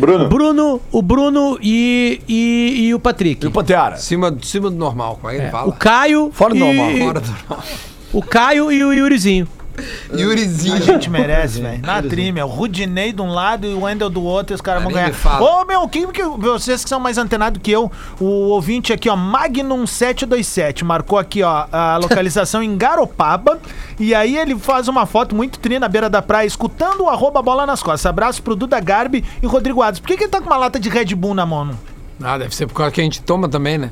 Bruno. O Bruno, o Bruno e, e, e o Patrick. E o Pantera. Cima, cima do normal, como é que ele fala? o Caio. Fora do e- normal, Fora do normal. O Caio e o Yurizinho. Yurizinho. A gente merece, velho. Na trilha, o Rudinei de um lado e o Wendel do outro, e os caras vão ganhar. Ô, meu, quem que vocês que são mais antenados que eu, o ouvinte aqui, ó, Magnum727, marcou aqui, ó, a localização em Garopaba, e aí ele faz uma foto muito tri na beira da praia, escutando o arroba bola nas costas. Abraço pro Duda Garbi e Rodrigo Adams. Por que, que ele tá com uma lata de Red Bull na mão? Ah, deve ser por causa que a gente toma também, né?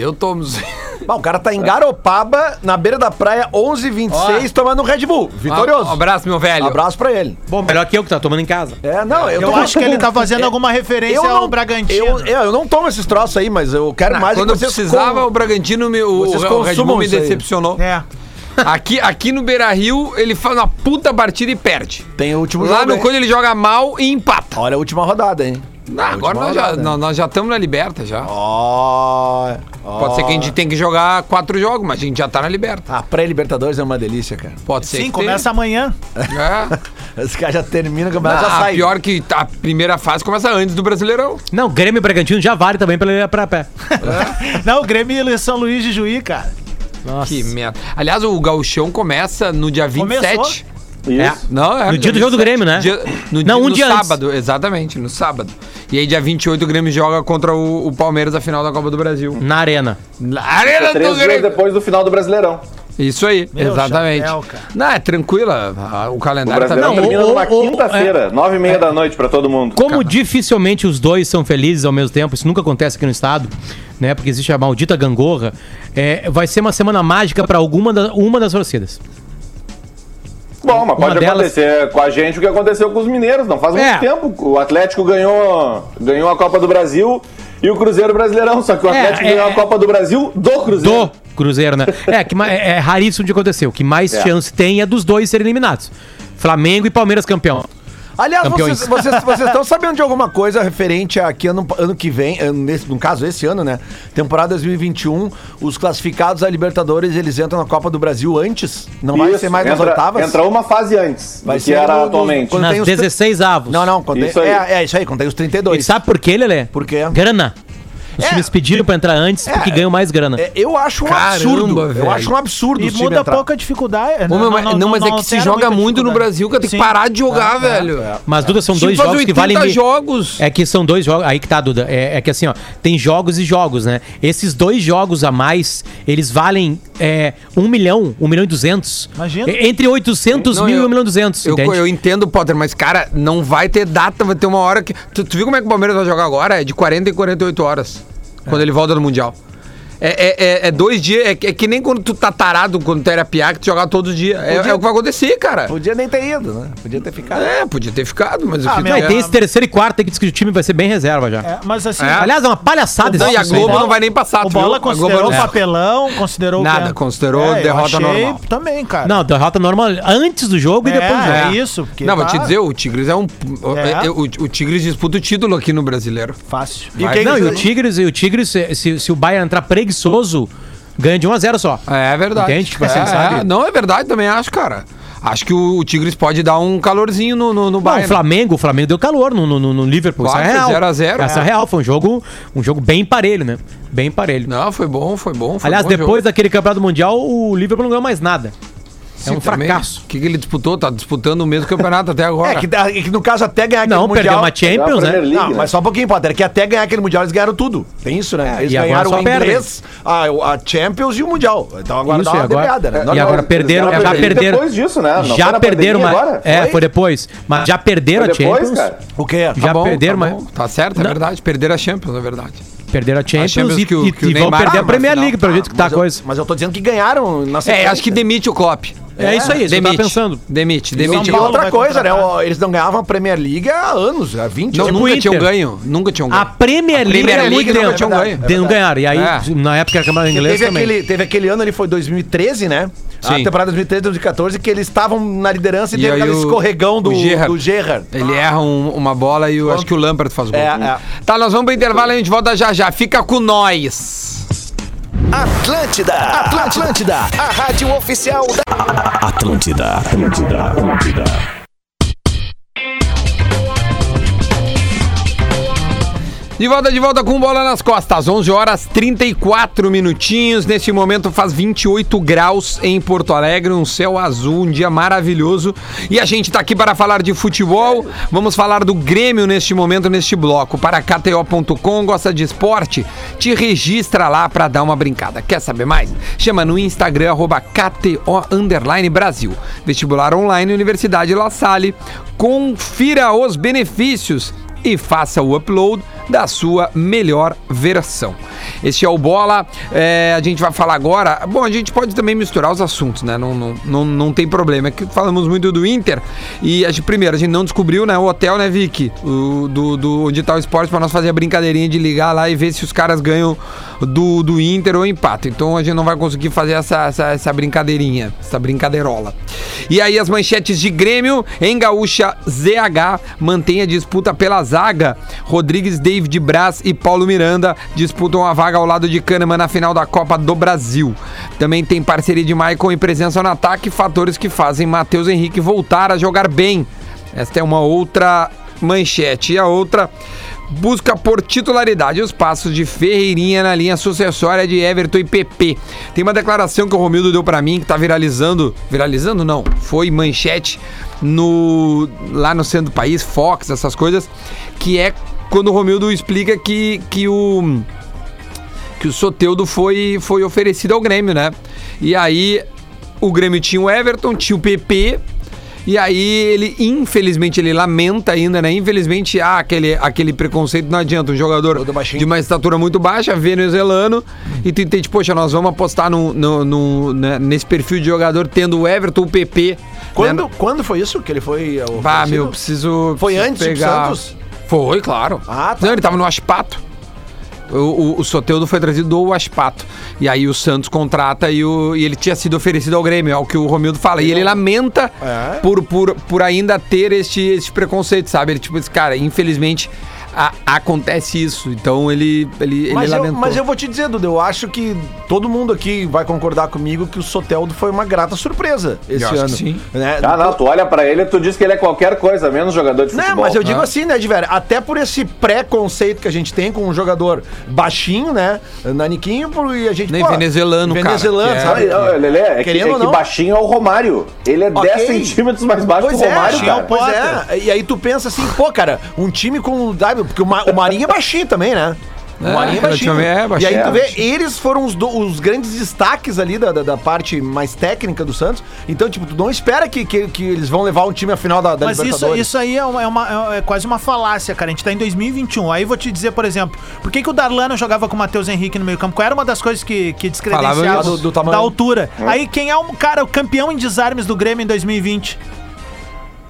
Eu tomo. Bom, o cara tá em Garopaba, na beira da praia, 11h26, tomando um Red Bull. Vitorioso. Um abraço, meu velho. Abraço pra ele. Bom, melhor que eu que tá tomando em casa. É, não, eu, Eu tô- acho que ele tá fazendo alguma referência eu ao não, Bragantino. Eu, eu, eu não tomo esses troços aí, mas eu quero mais quando é eu que vocês precisava, com- o Bragantino, me, o, Vocês o Red Bull consumam me isso aí. decepcionou. É. Aqui, aqui no Beira Rio, ele faz uma puta partida e perde. Tem o último Lá jogo, no hein? Coelho ele joga mal e empata. Olha a última rodada, hein? Ah, agora última nós já, rodada. nós, nós já estamos na Liberta já. Ó. ó. Pode ser que a gente tenha que jogar quatro jogos, mas a gente já tá na Liberta. A pré-Libertadores é uma delícia, cara. Pode ser Sim, que começa amanhã. É. Os caras já terminam o campeonato, já Ah, sai. pior que a primeira fase começa antes do Brasileirão. Não, Grêmio e Bragantino já vale também pra ele ir pra pé. Não, o Grêmio e São Luís de Juí, cara. Nossa. Que merda. Aliás, o gauchão começa no dia 27. Começou? Isso. Não, é No dia do jogo do 27. Grêmio, né? Dia- no Não, dia, um no dia antes. sábado, exatamente, no sábado. E aí, dia 28, o Grêmio joga contra o, o Palmeiras a final da Copa do Brasil. Na arena. Na Arena Três do dias Grêmio. depois do final do Brasileirão. Isso aí, Meu exatamente. chapéu, cara. Não, é tranquila. a- O O calendário tá Brasileirão Não, termina o- numa o- o- quinta-feira, nove e meia da noite pra todo mundo. Como dificilmente os dois são felizes ao mesmo tempo, isso nunca acontece aqui no estado, né? Porque existe a maldita gangorra. é, vai ser uma semana mágica pra alguma da- uma das torcidas. Bom, mas Uma pode delas- acontecer com a gente o que aconteceu com os mineiros. Não faz muito É. tempo. O Atlético ganhou, ganhou a Copa do Brasil e o Cruzeiro Brasileirão. Só que o É, Atlético é, ganhou é. a Copa do Brasil do Cruzeiro. Do Cruzeiro, né? É, que, é, é raríssimo de acontecer. O que mais É. chance tem é dos dois serem eliminados. Flamengo e Palmeiras campeão. Aliás, Campeões. vocês vocês- vocês estão sabendo de alguma coisa referente a que ano, ano que vem, ano nesse- no caso esse ano, né? Temporada 2021, os classificados a Libertadores, eles entram na Copa do Brasil antes? Não vai Isso, ser mais nas entra, oitavas? Entra uma fase antes Vai do que ser era no- atualmente. quando Nas tem os tre- 16 avos. Não, não, quando Isso tem, aí. é, é isso aí, quando tem os E 32. sabe por quê, Lelê? Por quê? Grana. Os É. times pediram pra entrar antes porque ganham mais grana. É, eu acho um Caramba, absurdo. velho. Eu acho um absurdo E muda pouca dificuldade. Ô, meu, mas- não, mas é que se joga muito no. Brasil, cara, tem que parar de jogar, É, velho. Mas, Duda, são dois jogos que 80 valem. jogos. É que são dois jogos. Aí que tá, Duda. É, é que assim, ó, tem jogos e jogos, né? Esses dois jogos a mais, eles valem é, 1 milhão, 1 milhão e 200. Imagina. É, Entre 800 Não, mil eu- e 1 milhão e 200. Eu, eu entendo, Potter, mas, cara, não vai ter data, vai ter uma hora que. Tu, tu viu como é que o Palmeiras vai jogar agora? É de 40 e 48 horas. Quando ele volta do Mundial. É, é, é- é dois dias, é, que- é que nem quando tu tá tarado, quando tu era piá, que tu jogava todo dia. É, Podia- é o que vai acontecer, cara. Podia nem ter ido, né? Podia ter ficado. É, podia ter ficado, mas Ah, meu, Não, tem esse terceiro e quarto aí que diz que o time vai ser bem reserva já. É, mas assim, É. Aliás, é uma palhaçada Não, esse e a Globo né? não vai nem passar, o? Bola A Globo considerou papelão, considerou... Nada, considerou eu derrota normal. também, cara. Não, derrota normal antes do jogo e depois do jogo. é isso. Porque Não, vou tá te dizer, o Tigres é um. É. O, o Tigres disputa o título aqui no brasileiro. Fácil. E Não, e o Tigres, e o Tigres se, se, se o Bayern entrar preguiçoso, ganha de 1 a 0 só. É verdade. Entende? Tipo assim, é, sabe? não, é verdade também, acho, cara. Acho que o, o Tigres pode dar um calorzinho no, no, no Não, Bayern. o Flamengo, o Flamengo deu calor no, no, no Liverpool. Claro, isso é real. foi 0 a 0, Essa é é. real. Foi um jogo, um jogo bem parelho, né? Bem parelho. Não, foi bom, foi bom. Foi Aliás, bom depois jogo. daquele campeonato mundial, o Liverpool não ganhou mais nada. É É um também. fracasso. O que, que ele disputou? Tá disputando o mesmo campeonato até agora. É que, é que no caso até ganhar Não, perdeu uma É a Champions, Premier né? League, Não, né? mas só um pouquinho, Potter. Que até ganhar aquele Mundial eles ganharam tudo. Tem isso, né? Eles e ganharam o inglês, a, a Champions e o Mundial. Então agora Isso, dá uma agora- né? e Não, não, agora perderam, já a perderam. depois disso, né? Não já perderam, mas agora? é, Foi? depois. Mas já perderam Foi a depois, Champions. cara. O quê? Já bom, perderam, tá mas. Tá certo, é Não. verdade. Perderam a Champions, é verdade. perderam a Champions, Champions e, que o- e- que o e vão Neymar perder tá a na Premier. League, pelo jeito que tá a coisa. mas eu tô dizendo que ganharam na É, acho que demite o Klopp. É isso aí, isso que eu demite. tava pensando. Demite, E demite. Paulo outra coisa, né? Eles não ganhavam a Premier League há anos, há 20 Não, anos. nunca Inter. tinham ganho. Nunca tinham ganho. A Premier League Premier era League nunca tempo. tinham ganho. De- Não ganharam. E aí, É. na época era campeonato inglês Teve também. aquele, teve aquele ano ali, foi 2013, né? A Sim. temporada 2013, 2014, que eles estavam na liderança e, E teve aí aquele o- escorregão do o Gerrard. do Gerrard. Ele erra um- uma bola e eu acho que o Lampard faz o gol. É, é. Tá, nós vamos pro intervalo e a gente volta já já. Fica com nós. Atlântida, Atlântida, a rádio oficial da Atlântida, Atlântida, Atlântida. De volta, de volta com bola nas costas. 11 horas 34 minutinhos. Neste momento faz 28 graus em Porto Alegre, um céu azul, um dia maravilhoso. E a gente tá aqui para falar de futebol. Vamos falar do Grêmio neste momento, neste bloco. Para KTO.com, gosta de esporte? Te registra lá para dar uma brincada. Quer saber mais? Chama no Instagram, KTO Brasil. Vestibular online, Universidade La Salle. Confira os benefícios e faça o upload da sua melhor versão. Este é o Bola. É, a gente vai falar agora. Bom, a gente pode também misturar os assuntos, né? Não, não, não, não tem problema. É que falamos muito do Inter. E a gente, primeiro, a gente não descobriu né, o hotel, né, Vicky? O, do, do onde tá o esporte para nós fazer a brincadeirinha de ligar lá e ver se os caras ganham do, do Inter ou empate. Então a gente não vai conseguir fazer essa, essa, essa brincadeirinha, essa brincadeirola. E aí as manchetes de Grêmio em Gaúcha ZH mantém a disputa pela zaga. Rodrigues, David Braz e Paulo Miranda disputam a vaga ao lado de Kahneman na final da Copa do Brasil. Também tem parceria de Maicon e presença no ataque, fatores que fazem Matheus Henrique voltar a jogar bem. Esta é uma outra manchete. E a outra busca por titularidade os passos de Ferreirinha na linha sucessória de Everton e PP. Tem uma declaração que o Romildo deu pra mim que tá viralizando, viralizando não, foi manchete no lá no centro do país, Fox, essas coisas, que é quando o Romildo explica que que o que o Soteudo foi foi oferecido ao Grêmio, né? E aí o Grêmio tinha o Everton, tinha o PP, e aí ele, infelizmente, ele lamenta ainda, né? Infelizmente, há aquele, aquele preconceito, não adianta. Um jogador de uma estatura muito baixa, venezuelano, e tu entende, poxa, nós vamos apostar no, no, no- né, nesse perfil de jogador tendo o Everton, o PP. Quando, né? quando foi isso que ele foi Bah, meu, preciso. Foi preciso antes do pegar... Santos? Foi, claro. Ah, tá. Não, ele tava no Aspato. O, o, o Soteudo foi trazido do Aspato. E aí o Santos contrata e, o, e ele tinha sido oferecido ao Grêmio, é o que o Romildo fala. E ele lamenta É? por, por, por ainda ter este, este preconceito, sabe? Ele, tipo, esse cara, infelizmente, a- acontece isso. Então ele, ele, ele Mas eu, lamentou. mas eu vou te dizer, Duda, eu acho que todo mundo aqui vai concordar comigo que o Soteldo foi uma grata surpresa esse Eu acho que ano. sim. Né? Ah, não, tu olha pra ele e tu diz que ele é qualquer coisa, menos jogador de futebol. Não, mas eu digo Ah. assim, né, Diver? Até por esse preconceito que a gente tem com um jogador baixinho, né? Naniquinho, por- e a gente. Nem pô, venezuelano, cara, Venezuelano, é- sabe? Lelê, é que, Querendo é ou que não. baixinho é o Romário. Ele é Ok. 10 centímetros mais baixo Pois que o é, Romário, Chico, cara. pois é. E aí tu pensa assim, pô, cara, um time com. Porque o, Ma- o Marinho é baixinho também, né? O É, Marinho é baixinho. é baixinho. E aí tu vê, eles foram os, do- os grandes destaques ali da, da, da parte mais técnica do Santos. Então, tipo, tu não espera que, que, que eles vão levar um time à final da, da Mas isso, isso aí é, uma- é uma- é quase uma falácia, cara. A gente tá em 2021. Aí vou te dizer, por exemplo, por que, que o Darlan não jogava com o Matheus Henrique no meio campo? Qual era uma das coisas que, que descredenciava. Do- do tamanho. da altura? Aí quem é o cara, o campeão em desarmes do Grêmio em 2020?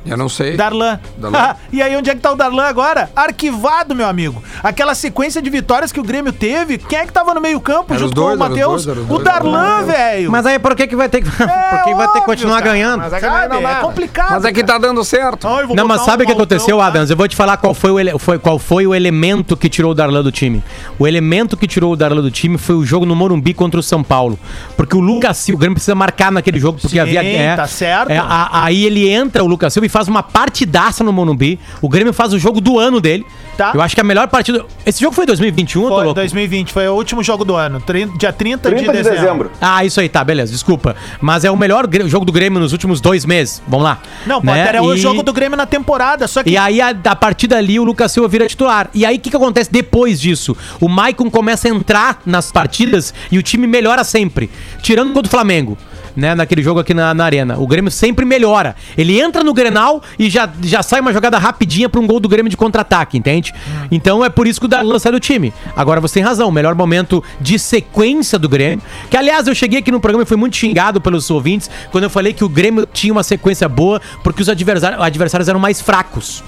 Eu não sei. Darlan. Darlan. e aí, onde é que tá o Darlan agora? Arquivado, meu amigo. Aquela sequência de vitórias que o Grêmio teve, quem é que tava no meio-campo junto os dois, com o Matheus? O. Darlan, velho. Mas aí por que, que vai ter que. por que vai ter que continuar cara. ganhando? Mas sabe, é complicado. Mas é que tá dando certo. Vou Não, mas sabe um o que Maltão, aconteceu, tá? Adams? Eu vou te falar qual foi, o ele- foi- qual foi o elemento que tirou o Darlan do time. O elemento que tirou o Darlan do time foi o jogo no Morumbi contra o São Paulo. Porque o Lucas Silva, o Grêmio precisa marcar naquele jogo, porque Sim, havia. tá certo. é, a- aí ele entra, o Lucas Silva, e faz uma partidaça no Morumbi. O Grêmio faz o jogo do ano dele. Tá? Eu acho que a melhor partida. Esse jogo foi em 2021, eu tô Foi louco? 2020, foi o último jogo do ano. Dia 30, 30 de dezembro. Ah, isso aí, tá, beleza, desculpa. Mas é o melhor gr- jogo do Grêmio nos últimos dois meses. Vamos lá. Não, né? Potter, é o E- jogo do Grêmio na temporada, só que E aí, a, a partir dali, o Lucas Silva vira titular. E aí, o que, que acontece depois disso? O Maicon começa a entrar nas partidas e o time melhora sempre. Tirando contra o Flamengo. Né, naquele jogo aqui na, na arena. O Grêmio sempre melhora. Ele entra no Grenal e já, já sai uma jogada rapidinha pra um gol do Grêmio de contra-ataque, entende? Então é por isso que o Darlan sai do time. Agora você tem razão, o melhor momento de sequência do Grêmio. Que aliás, eu cheguei aqui no programa e fui muito xingado pelos ouvintes quando eu falei que o Grêmio tinha uma sequência boa porque os adversários, adversários eram mais fracos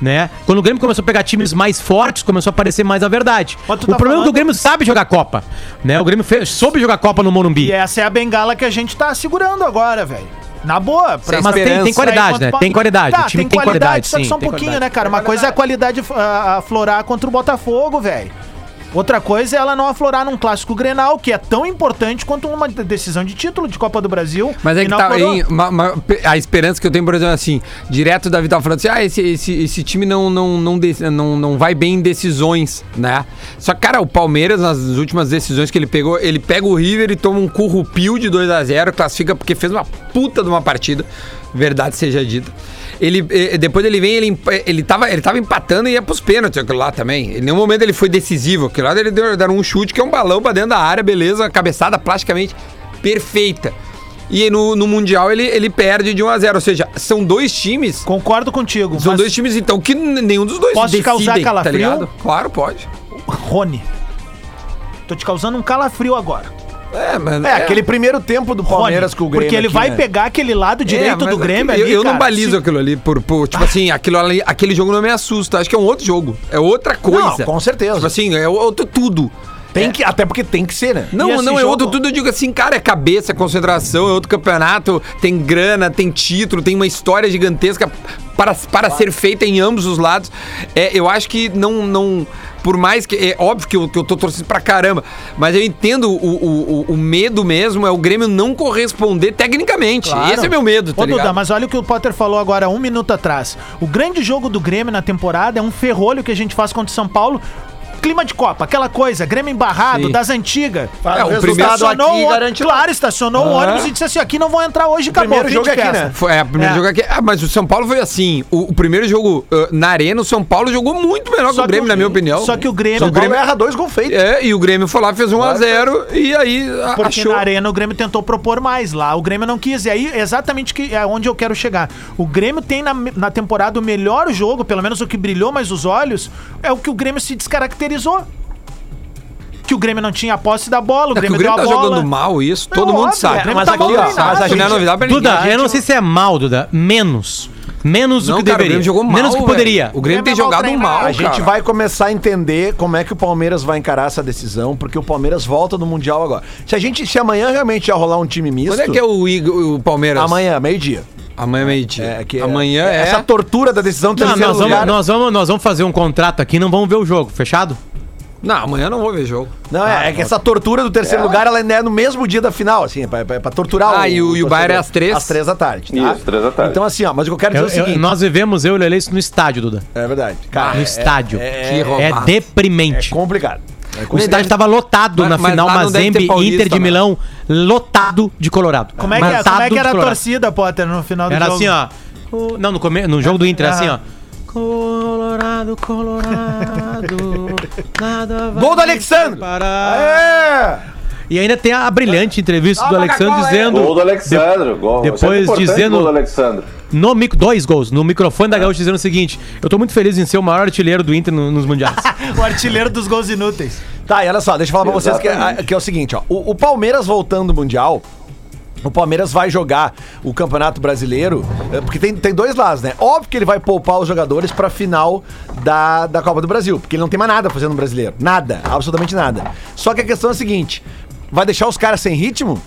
né? Quando o Grêmio começou a pegar times mais fortes, começou a aparecer mais a verdade. Tu O tá problema é que o falando- Grêmio sabe jogar Copa, né? O Grêmio fez- soube jogar Copa no Morumbi. E essa é a bengala que a gente tá segurando agora, velho. Na boa. Pra, Mas tem- tem qualidade, né? Tem qualidade, Tá, o time tem, tem qualidade, qualidade, só que sim, só um pouquinho, qualidade. né, cara? Uma coisa é a qualidade aflorar contra o Botafogo, velho. Outra coisa é ela não aflorar num clássico Grenal, que é tão importante quanto uma decisão de título de Copa do Brasil. Mas é que tá. hein, ma- ma- a esperança que eu tenho, por exemplo, assim, direto da Vital falando assim: ah, esse, esse, esse time não, não, não, não, não vai bem em decisões, né? Só que, cara, o Palmeiras, nas últimas decisões que ele pegou, ele pega o River e toma um currupio de 2 a 0 classifica porque fez uma puta de uma partida, verdade seja dita. Ele, eh, depois ele vem, ele, ele, tava, ele tava empatando e ia pros pênaltis, aquilo lá também. Em nenhum momento ele foi decisivo. Aquilo lá ele deu, deram um chute que é um balão pra dentro da área, beleza, cabeçada plasticamente perfeita. E no, no Mundial ele, ele perde de 1 a 0 Ou seja, são dois times. Concordo contigo. São dois times, então, que nenhum dos dois te causar tá calafrio? ligado? Claro, pode. Rony. Tô te causando um calafrio agora. É, mas. É, aquele primeiro tempo do Palmeiras Rony, com o Grêmio. Porque ele aqui, vai né? pegar aquele lado direito É, do mas Grêmio ali, Eu, eu não cara. balizo Se- aquilo ali por, por tipo assim, aquilo ali, aquele jogo não me assusta. Acho que é um outro jogo. É outra coisa. Não, com certeza. Tipo assim, é outro tudo. Tem que, até porque tem que ser, né? Não, não, é jogo- outro tudo. Eu digo assim, cara, é cabeça, é concentração, é outro campeonato, tem grana, tem título, tem uma história gigantesca para, para ser feita em ambos os lados. É, eu acho que não. não por mais que. É óbvio que eu, que eu tô torcendo pra caramba, mas eu entendo o, o, o- o medo mesmo, é o Grêmio não corresponder tecnicamente. Claro. Esse é meu medo, tá Ô, Duda, mas olha o que o Potter falou agora um minuto atrás. O grande jogo do Grêmio na temporada é um ferrolho que a gente faz contra o São Paulo. Clima de Copa, aquela coisa, Grêmio embarrado, Sim. das antigas. É, o o primeiro Estacionou aqui o- garante claro, estacionou o ônibus e disse assim: aqui não vão entrar hoje, acabou. primeiro jogo de aqui, festa. né? Foi, é, o primeiro É. jogo aqui. Ah, mas o São Paulo foi assim. O, o primeiro jogo uh, na Arena, o São Paulo jogou muito melhor que o Grêmio, que o- na minha opinião. Só que o Grêmio. São Paulo erra dois gol feitos. É, e o Grêmio foi lá, fez 1x0 e aí a- Porque achou. na arena o Grêmio tentou propor mais lá. O Grêmio não quis. E aí, exatamente que é onde eu quero chegar. O Grêmio tem na, na temporada o melhor jogo, pelo menos o que brilhou mais os olhos, é o que o Grêmio se descaracterizou. Que o Grêmio não tinha a posse da bola, o É que Grêmio, o Grêmio tá deu a bola. jogando mal isso, todo mundo óbvio, sabe. é, mas tá aqui, mal ó, mas a Isso não é gente- novidade pra ninguém. Duda, gente- eu não sei se é mal, Duda. Menos. Menos do que cara, o deveria. Grêmio jogou mal, Menos do que poderia. O Grêmio tem Grêmio é mal jogado mal, treinado. A gente cara. vai começar a entender como é que o Palmeiras vai encarar essa decisão, porque o Palmeiras volta no Mundial agora. Se a gente, se amanhã realmente ia rolar um time misto, Quando é que é o, Igor- o Palmeiras? amanhã, meio-dia. Amanhã é meio-dia. É, que Amanhã é. essa tortura da decisão do Não, nós, vamos, nós, vamos, nós vamos fazer um contrato aqui não vamos ver o jogo. Fechado? Não, amanhã eu não vou ver jogo. Não, é, é que essa tortura do terceiro lugar, ela ainda é no mesmo dia da final, assim, é pra, pra- pra torturar Ah, e o- e o Bayern é às três? Às três da tarde, tá? Isso, três da tarde. Então, assim, ó, mas o que eu quero dizer Eu- é o eu- seguinte... nós vivemos eu e o Lele isso no estádio, Duda. É verdade. Cara, no é- estádio. É, É deprimente. é complicado. É o estádio tava lotado Mas- na mas final Mazembe paulista, Inter de né? Milão, lotado de Colorado. Como é, que, é- como é que era a torcida, Potter, no final do Era jogo? assim, ó. O- Não, no, come... no jogo do Inter, era assim, ó. Colorado, Colorado. Nada vai Gol do Alexandre! parar. É! E ainda tem a brilhante entrevista do Ah, Alexandre Coca-Cola, é. dizendo. Gol do Alexandre. Gol. depois Sempre importante dizendo- Gol do Alexandre. No mic... Dois gols. No microfone da Gaúcha dizendo o seguinte: Eu tô muito feliz em ser o maior artilheiro do Inter no- nos mundiais. o artilheiro dos gols inúteis. Tá, e olha só, deixa eu falar pra vocês que é, Exatamente. que é o seguinte, ó. O, o Palmeiras voltando do Mundial, o Palmeiras vai jogar o Campeonato Brasileiro, eh, porque tem, tem dois lados, né? Óbvio que ele vai poupar os jogadores pra final da, da Copa do Brasil, porque ele não tem mais nada fazendo no brasileiro. Nada, absolutamente nada. Só que a questão é a seguinte: vai deixar os caras sem ritmo?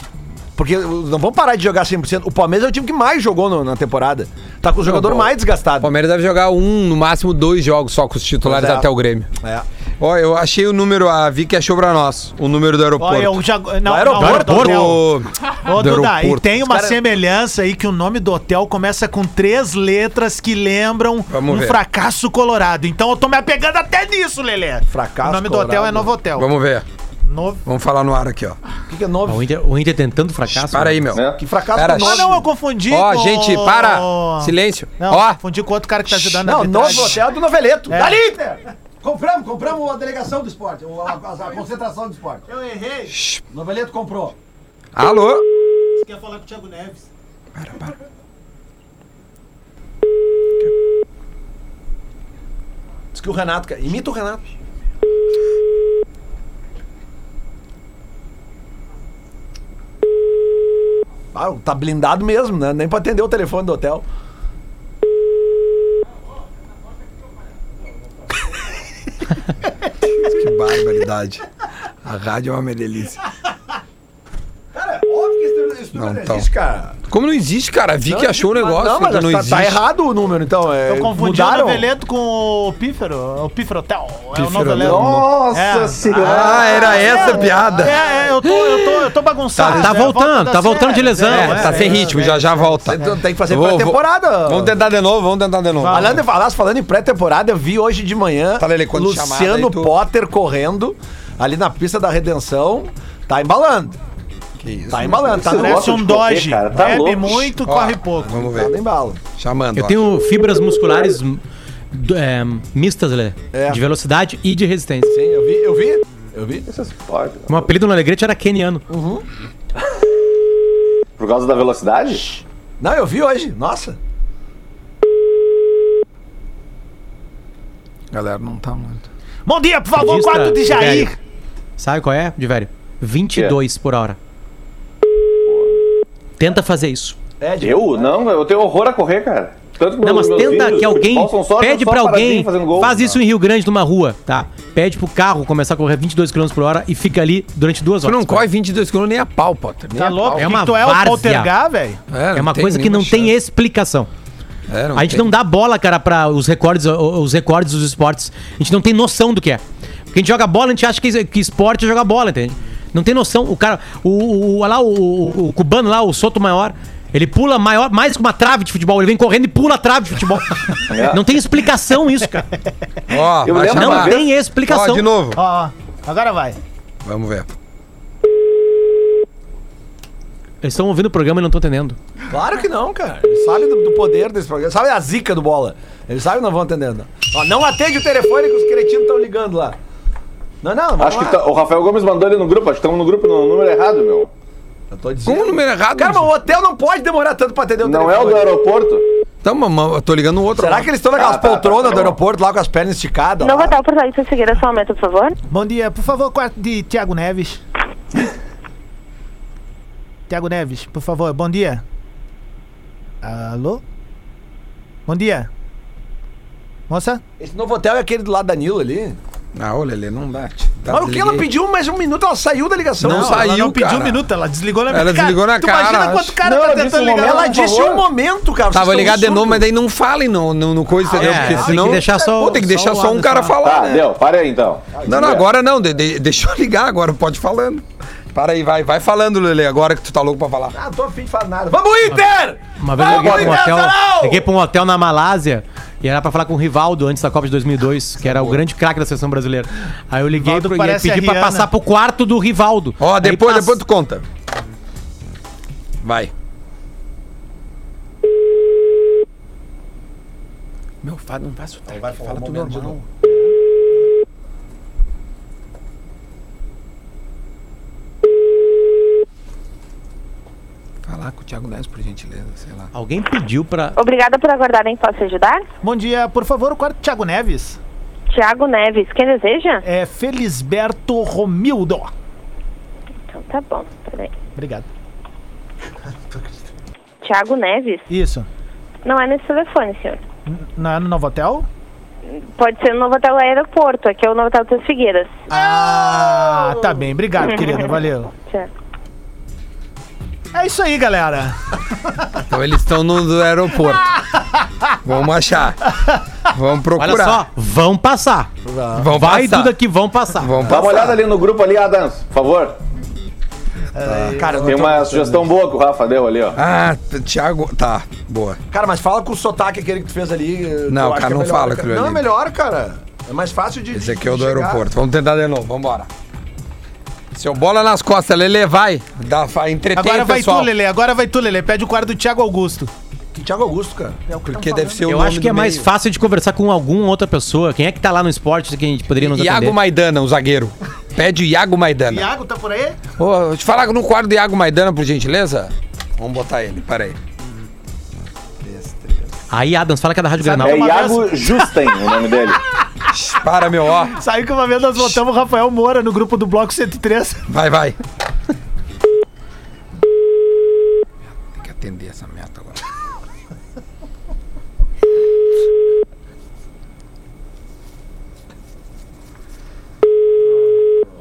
Porque uh, não vão parar de jogar 100%. O Palmeiras é o time que mais jogou no- na temporada. Tá com o jogador pô. mais O desgastado. Palmeiras deve jogar um, no máximo dois jogos só com os titulares é. até o Grêmio. É. Ó, eu achei o número, a Vicky achou pra nós, o número do aeroporto. Olha, o Jag... Não, aeroporto? não, do. Do- Ô, do Duda, e tem uma cara- semelhança aí que o nome do hotel começa com três letras que lembram Vamos um ver. fracasso colorado. Então eu tô me apegando até nisso, Lelê. Fracasso O nome do colorado. hotel é Novo Hotel. Vamos ver. Novo. Vamos falar no ar aqui, ó. O que, que é Ó, novo? O Inter, o Inter tentando fracasso. Para aí, meu. Né? Que fracasso Pera, com Ah, não, eu confundi Ó, com- gente, para! Silêncio. Não, Ó, confundi com outro cara que tá ajudando Não, novo hotel do Noveleto. É. Dali, Inter! Compramos, compramos a delegação do esporte, a, a- a concentração do esporte. Eu errei. Noveleto comprou. alô? Você quer falar com o Thiago Neves? Diz que o Renato. quer- Imita o Renato. Ah, tá blindado mesmo, né? Nem pra atender o telefone do hotel. Que barbaridade. A rádio é uma delícia. Cara, óbvio que esse Não, número então. existe, cara. Como não existe, cara? A Vicky achou o negócio, Não, mas não tá, existe. tá errado o número, então. É, Eu confundi mudaram. o Noveleto com o Pífero. O Pífero Hotel. É o Noveleto. Nossa É. senhora! Ah, era essa a piada. É, é, eu tô, eu tô, eu tô bagunçado. Tá- tá É, volta voltando, tá voltando de lesão, É, é, tá sem ritmo, já já volta. Tem que fazer pré-temporada. Vamos tentar de novo, vamos tentar de novo. Falando, falando em pré-temporada, eu vi hoje de manhã Tá, quando chamada Luciano tu- Potter correndo ali na pista da Redenção. Tá embalando. Que isso. Tá embalando. Tá Vocês no Parece gostam um de correr, Dodge. cara, tá Bebe louco. muito, Ó, corre pouco. Vamos Tá no ver. embalo. Chamando. Eu ó. tenho fibras musculares do- é, mistas, Lê, É. de velocidade e de resistência. Sim, eu vi, eu vi. Eu vi. Vocês podem. O meu apelido no Alegrete era keniano. Por causa da velocidade? Não, eu vi hoje. Nossa. Galera, não tá muito. Bom dia, por favor, quadro de Jair. velho. Sabe qual é, de velho? 22 por hora. Tenta fazer isso. É, de... Eu? Não, eu tenho horror a correr, cara. Tanto que Não, mas tenta que alguém só- pede pra alguém, gol. faz isso em Rio Grande numa rua, tá? Pede pro carro começar a correr 22 km por hora e fica ali durante duas Tu horas. não corre 22 km nem a pau, Potter. Nem Tá a louco? É É uma tu é o. Poltergar, velho? É uma tem coisa que não tem chance. explicação. É, A gente tem. não dá bola, cara, para os recordes, os recordes dos esportes. A gente não tem noção do que é. Porque a gente joga bola, a gente acha que, que esporte é jogar bola, entende? Não tem noção. O cara, o, o, o- lá, o, o- o cubano lá, o Soto Maior, ele pula maior, mais que uma trave de futebol. Ele vem correndo e pula a trave de futebol. É. Não tem explicação isso, cara. Ó, Não tem explicação. Ó, de novo. Ó, ó, agora vai. Vamos ver. Eles estão ouvindo o programa e não estão entendendo. Claro que não, cara. Eles sabem do, do poder desse programa. Sabe a zica do bola. Eles sabem que não vão atendendo. Ó, não atende o telefone que os cretinos estão ligando lá. Não, não, vamos Acho lá. que tá- o Rafael Gomes mandou ele no grupo. Acho que estamos no grupo no número errado, meu. Eu tô dizendo. Como o número errado? Cara, mas o hotel não pode demorar tanto pra atender o Não é telefone. o do aeroporto? Então, mamãe, eu tô ligando no outro. Será lá. que eles estão naquelas Ah, tá, poltronas tá, tá do aeroporto lá com as pernas esticadas? Não lá? vou dar por aí, se seguir só um momento, por favor. Bom dia, por favor, quarto de Tiago Neves. Tiago Neves, por favor, bom dia. Alô? Bom dia. Moça? Esse novo hotel é aquele do lado da Nilo ali. Ah, ô, Lelê, não dá. Tá, mas o que ela pediu mais um minuto, ela saiu da ligação. Não Ela saiu, ela não pediu cara. um minuto, ela desligou na Ela desligou na tu cara, imagina acho. quanto cara Não, tá tentando ligar. Ela disse um momento, cara. Tava ligado de novo, mas daí não falem no, no, no coisa, entendeu? É, Porque tem senão. que deixar só- Pô, tem que só deixar o só um cara falar. falar. Tá, né? deu. Para aí então. Não, não, agora não. de- de- deixa eu ligar agora, pode ir falando. Para aí, vai, vai falando, Lelê, agora que tu tá louco pra falar. Ah, tô afim de falar nada. Vamos, Inter! Uma vez eu Vamos, liguei pra um hotel, liguei pra um hotel na Malásia e era pra falar com o Rivaldo antes da Copa de 2002, que era o grande craque da seleção brasileira. Aí eu liguei pro, e pedi pra passar pro quarto do Rivaldo. Ó, Aí depois, pass- depois tu conta. Vai. Meu, fa- não faz Vai falar fala tudo normal. Com o Thiago Neves, por gentileza, sei lá. Alguém pediu pra. Obrigada por aguardarem, posso ajudar? Bom dia, por favor, o quarto de Tiago Neves. Tiago Neves, quem deseja? É Felisberto Romildo. Então tá bom, peraí. Obrigado. Tiago Neves? Isso. Não é nesse telefone, senhor. N- Não é no Novo Hotel? Pode ser no Novo Hotel Aeroporto, aqui é o Novo Hotel das Figueiras. Ah, tá bem. Obrigado, querida. Valeu. Tchau. É isso aí, galera. Então eles estão no do aeroporto. Vamos achar. Vamos procurar. Olha só, vão passar. Vão Vai, passar. Duda, que vão passar. Vão Dá uma olhada ali no grupo ali, Adams, por favor. Cara, eu Tem uma sugestão boa que o Rafa deu ali, ó. Ah, Thiago. Tá, boa. Cara, mas fala com o sotaque aquele que tu fez ali. Não, o acho cara é não melhor, fala cara. aquilo Não, é ali. melhor, cara. É mais fácil de. Esse aqui é o do chegar. aeroporto. Vamos tentar de novo, vambora. Seu bola nas costas, Lele, vai. Dá, fa- entretém Agora vai pessoal. tu, Lelê. Agora vai tu, Lelê. Pede o quarto do Thiago Augusto. Thiago Augusto, cara. É o que Porque deve ser o Eu nome acho que é do mais meio. fácil de conversar com alguma outra pessoa. Quem é que tá lá no esporte que a gente poderia nos Iago atender? Maidana, o zagueiro. Pede o Iago Maidana. Iago, tá por aí? Ô, deixa eu falar no quadro do Iago Maidana, por gentileza. Vamos botar ele, peraí. Aí, Adams, fala que é da Rádio Granal. É Iago Justen o nome dele. Para, meu, ó. Saiu que uma vez nós botamos o Rafael Moura no grupo do Bloco 103. Vai, vai. Tem que atender essa meta agora.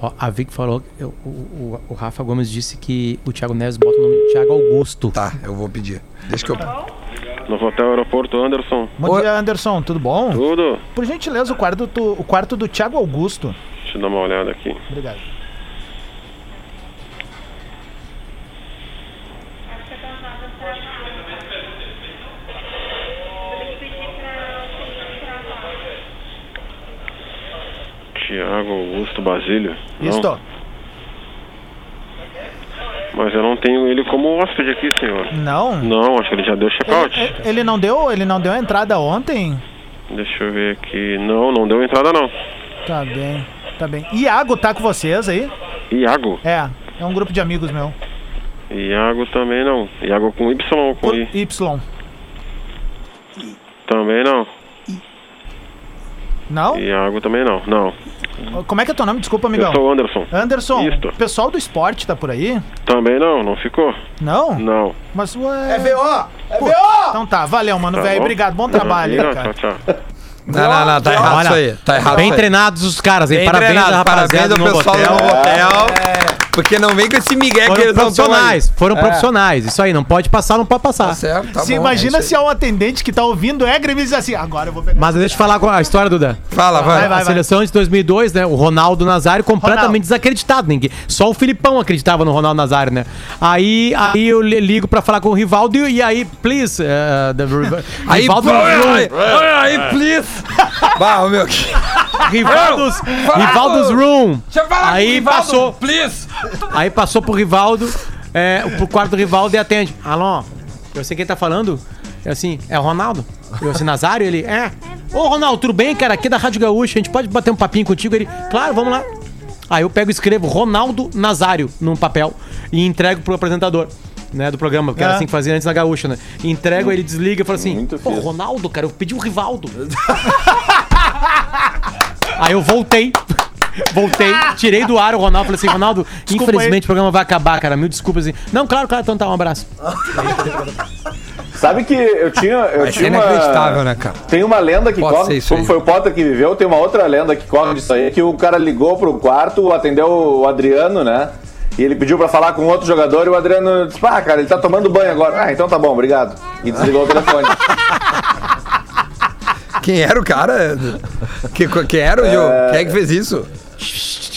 Ó, a Vic falou, que o, o, o Rafa Gomes disse que o Thiago Neves bota o nome de Thiago Augusto. Tá, eu vou pedir. Deixa que eu. No Hotel Aeroporto Anderson. Bom Oi. dia, Anderson. Tudo bom? Tudo? Por gentileza, o quarto, do, o quarto do Thiago Augusto. Deixa eu dar uma olhada aqui. Obrigado. Tiago Augusto Basílio. Não, Isto. Mas eu não tenho ele como hóspede aqui, senhor. Não. Não, acho que ele já deu check-out. Ele, ele não deu, ele não deu entrada ontem? Deixa eu ver aqui. Não, não deu entrada não. Tá bem, tá bem. Iago tá com vocês aí? Iago? É, é um grupo de amigos meu. Iago também não. Iago com Y ou com Por I? Y. Também não. Não? Iago também não. Não. Como é que é teu nome? Desculpa, Eu amigão. sou o Anderson. Anderson, Isto. o pessoal do esporte tá por aí? Também não, não ficou? Não? Não. Mas ué. É VO! É Pô, VO! Então tá, valeu, mano, Tá velho. bom? Obrigado, bom trabalho, Não, aí, cara. tchau, tchau. Não, não, não, tá errado Olha, isso aí. Tá errado. Bem treinados os caras, hein? Bem parabéns, treinado, a parabéns rapaziada ao pessoal do hotel. novo hotel. Porque não vem com esse migué que eles não aí. profissionais, foram É. profissionais. Isso aí, não pode passar, não pode passar. Tá certo, tá se bom, imagina é se é um atendente que tá ouvindo é gremista e diz assim, agora eu vou pegar. Mas deixa eu falar com a história, Duda. aí. Fala, vai. Vai, vai. a seleção de 2002, né? O Ronaldo Nazário completamente Ronaldo. desacreditado. Ninguém, só o Filipão acreditava no Ronaldo Nazário, né? Aí, aí eu li- ligo pra falar com o Rivaldo e, aí, please, uh, the, Aí, Rivaldo, aí, please. Bah, meu. Rivaldo's, Rivaldo's room. Deixa eu falar com o Aí Rivaldo, passou, Please. Aí passou pro Rivaldo, é, pro quarto do Rivaldo e atende. Alô, eu sei quem tá falando. Eu assim, é o Ronaldo? Eu assim, Nazário? Ele, é. Ô, Ronaldo, tudo bem, cara? Aqui é da Rádio Gaúcha, a gente pode bater um papinho contigo? Ele, claro, vamos lá. Aí eu pego e escrevo Ronaldo Nazário num papel e entrego pro apresentador. Né, do programa, que era É. assim que fazia antes na Gaúcha, né? E entrego, ele desliga e fala assim: Pô. Ronaldo, cara, eu pedi o Rivaldo. Aí eu voltei. Voltei, tirei do ar o Ronaldo. Falei assim, Ronaldo, infelizmente o programa vai acabar, cara. Mil desculpas. Assim. Não, claro, claro, então tá, um abraço. Sabe que eu tinha. Eu Mas é tinha inacreditável, uma... né, cara? Tem uma lenda que Pode corre, como aí. foi o Potter que viveu, tem uma outra lenda que corre disso aí, que o cara ligou pro quarto, atendeu o Adriano, né? E ele pediu pra falar com outro jogador e o Adriano disse, ah, cara, ele tá tomando banho agora. Ah, então tá bom, obrigado. E desligou o telefone. Quem era o cara? Que, quem era o Jô? Quem é que fez isso?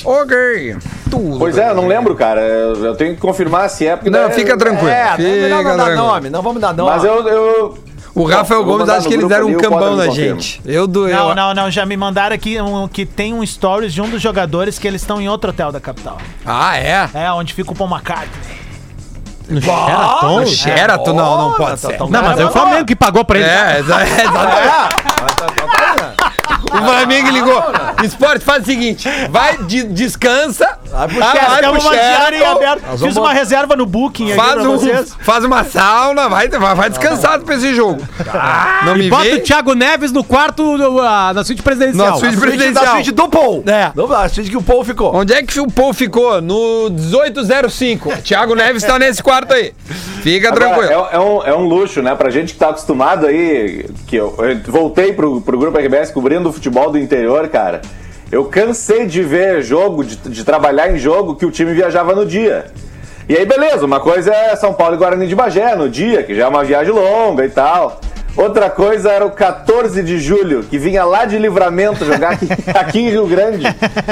Ok. Tudo. pois é, eu não lembro, cara. Eu, eu tenho que confirmar se é, porque... Não, daí- fica tranquilo. É, fica melhor não dar tranquilo. nome, não vamos dar nome. Mas eu... eu... O Rafael Gomes acha que eles deram um cambão na gente. Eu do. Não, não, não, já me mandaram aqui um, que tem um stories de um dos jogadores que eles estão em outro hotel da capital. Ah, é? É, onde fica o Paul McCartney. No Sheraton? No Sheraton, não, não pode ser. Não, mas é o Flamengo que pagou pra ele. É, exa- O Flamengo ligou. Esporte, faz o seguinte: vai, de- descansa. Pro Temos uma diária em aberto. Fiz uma botar- reserva no Booking aqui Faz, pra um, vocês. faz uma sauna, vai, vai, vai descansado pra esse jogo. Não me Bota vê. o Thiago Neves no quarto, do- ah, na suíte presidencial. Na suíte A suíte presidencial. da suíte do Paul. É. Não, a suíte que o Paul ficou. Onde é que o Paul ficou? No 1805. Thiago Neves tá nesse quarto aí. Fica Agora, tranquilo. É, é um, é um luxo, né? Pra gente que tá acostumado aí, que eu, eu voltei pro, pro Grupo RBS cobrindo o futebol do interior, cara. Eu cansei de ver jogo, de, de trabalhar em jogo que o time viajava no dia. E aí, beleza, uma coisa é São Paulo e Guarani de Bagé no dia, que já é uma viagem longa e tal. Outra coisa era o 14 de julho, que vinha lá de livramento jogar aqui, aqui em Rio Grande,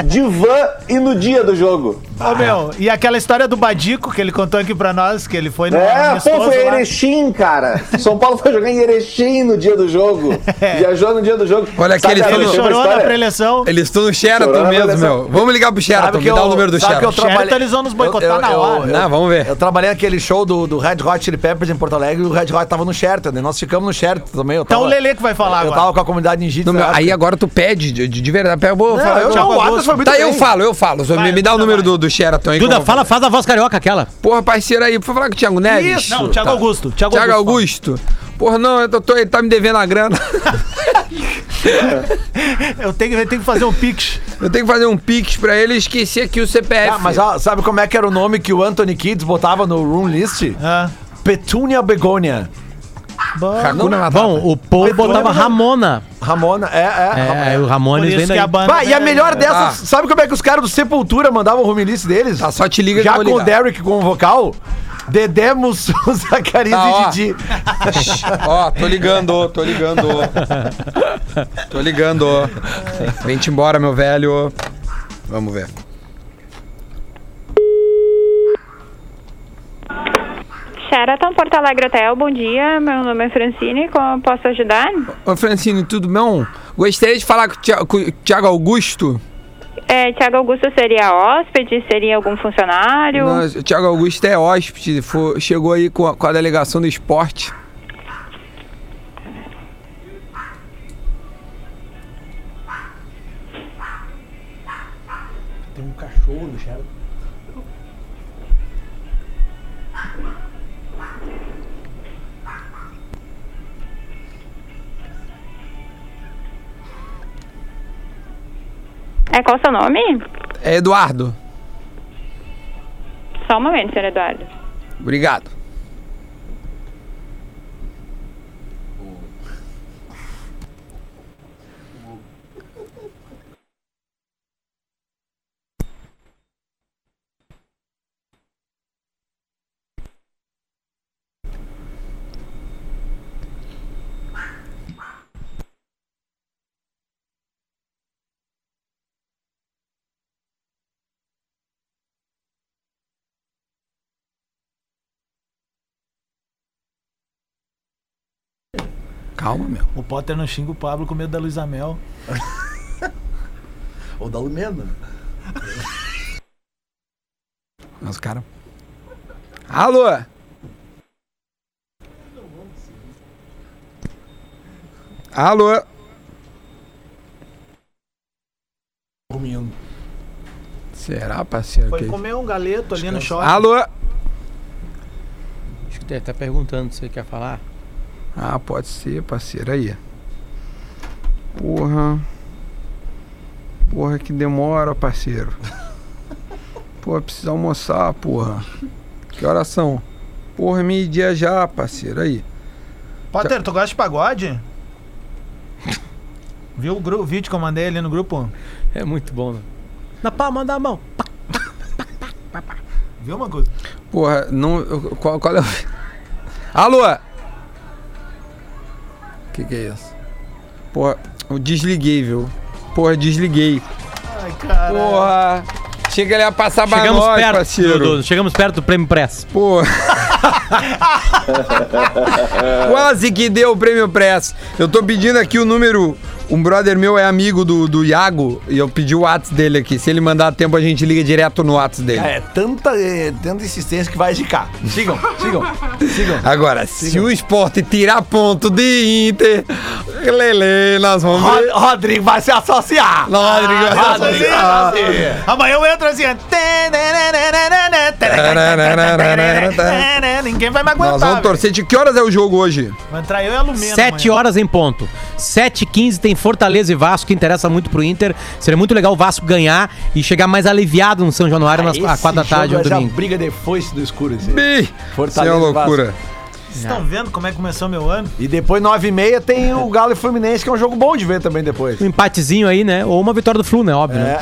de van e no dia do jogo. Ô, meu, e aquela história do Badico que ele contou aqui pra nós, que ele foi no É, pô, foi lá. Erechim, cara. São Paulo foi jogar em Erechim no dia do jogo. Viajou no dia do jogo. Olha aqui, ele chorou na preleção. Eles estão no Sheraton mesmo, meu. Vamos ligar pro Sheraton, me dá o número do sabe que eu Sheraton. trabalhei- Sheraton, eles vão nos boicotar Eu- eu- na hora. eu- Não, vamos ver. Eu trabalhei naquele show do, do Red Hot Chili Peppers em Porto Alegre e o Red Hot tava no Sheraton, né? Nós ficamos no Sheraton também. Eu Então tava- o Lelê que vai falar Eu agora. tava com a comunidade. Não, meu, aí agora tu pede, de, de verdade. Eu vou Não, falar. eu eu- não, o Atas foi muito Tá, bem. eu falo, eu falo. Só me, Vai, me dá o Duda, número vai. do, do Sheraton aí. eu Duda, fala, faz a voz carioca aquela. Porra, parceiro aí, foi falar com o Thiago Neves? Não, Thiago Tá. Augusto. Thiago, Thiago Augusto. Augusto. Porra, não, eu tô, ele tá me devendo a grana. Eu tenho, eu tenho que fazer um pix. Eu tenho que fazer um pix pra ele e esqueci aqui o CPF. Ah, mas ó, sabe como é que era o nome que o Anthony Kids botava no room list? Ah. Petunia Begonia. Hakuna Matata. Bom, o Mas botava não- Ramona. Ramona, é, é. Ramona. É, o Ramones vem daí. a banda. Bah, e a melhor dessas, Ah. sabe como é que os caras do Sepultura mandavam o room list deles? Tá, só te liga Já que eu com o. Derek com o vocal, Dedé, Mussum, Zacarias Tá, ó. e Didi. Ó, tô ligando, tô ligando. Tô ligando. Vem-te embora, meu velho. Vamos ver. Sheraton Porto Alegre Hotel, bom dia. Meu nome é Francine, como eu posso ajudar? Ô, Francine, tudo bom? Gostaria de falar com o Thi- com o Thiago Augusto. É, Tiago Augusto seria hóspede? Seria algum funcionário? Nós- o Thiago Augusto é hóspede, foi- chegou aí com a, com a delegação do esporte. Tem um cachorro no Sheraton. É, qual o seu nome? É Eduardo. Só um momento, senhor Eduardo. Obrigado. Calma, meu. O Potter não xinga o Pablo com medo da Luísa Mel. Ou da Lumena. Os caras. Alô? Alô? Comindo. Será, parceiro? Foi que- comer um galeto ali no shopping. Alô? Acho que deve estar perguntando se você quer falar. Ah, pode ser, parceiro. Aí. Porra. Porra, que demora, parceiro. Porra, precisa almoçar, porra. Que horas são? Porra, meio-dia já, parceiro. Aí. Potter, tu gosta de pagode? Viu o gru- vídeo que eu mandei ali no grupo? É muito bom, né? Na palma da mão. Viu uma coisa? Porra, não. Qual, qual é o. Alô? Que que é isso? Porra, eu desliguei, viu? Porra, desliguei. Ai, cara. Porra. Achei que ele ia passar Chegamos nós, perto, parceiro. do, do- chegamos perto do prêmio Press. Pô. Quase que deu o prêmio Press. Eu tô pedindo aqui o número. Um brother meu é amigo do, do Iago e eu pedi o WhatsApp dele aqui. Se ele mandar tempo, a gente liga direto no WhatsApp dele. É tanta, é, tanta insistência que vai de cá. Sigam, sigam, sigam. Agora, se o esporte tirar ponto de Inter, Lele, nós vamos ver. Rod- Rodrigo vai se associar. Rodrigo vai se Rodrigo associar. Amanhã eu entro assim. Ninguém vai me aguentar. Nós vamos torcer. De que horas é o jogo hoje? Vai entrar eu e a Lumena. 7 amanhã. horas em ponto. 7 h 15 tem Fortaleza e Vasco, que interessa muito pro Inter. Seria muito legal o Vasco ganhar e chegar mais aliviado no São Januário nas Esse às 4 da tarde jogo no é já domingo. briga de foice do escuro. Esse. Bi! Isso é Fortaleza uma e Vasco. Vocês estão vendo como é que começou meu ano? E depois, 9 e meia, tem o Galo e Fluminense, que é um jogo bom de ver também depois. Um empatezinho aí, né? Ou uma vitória do Flu, né? Óbvio. É, né?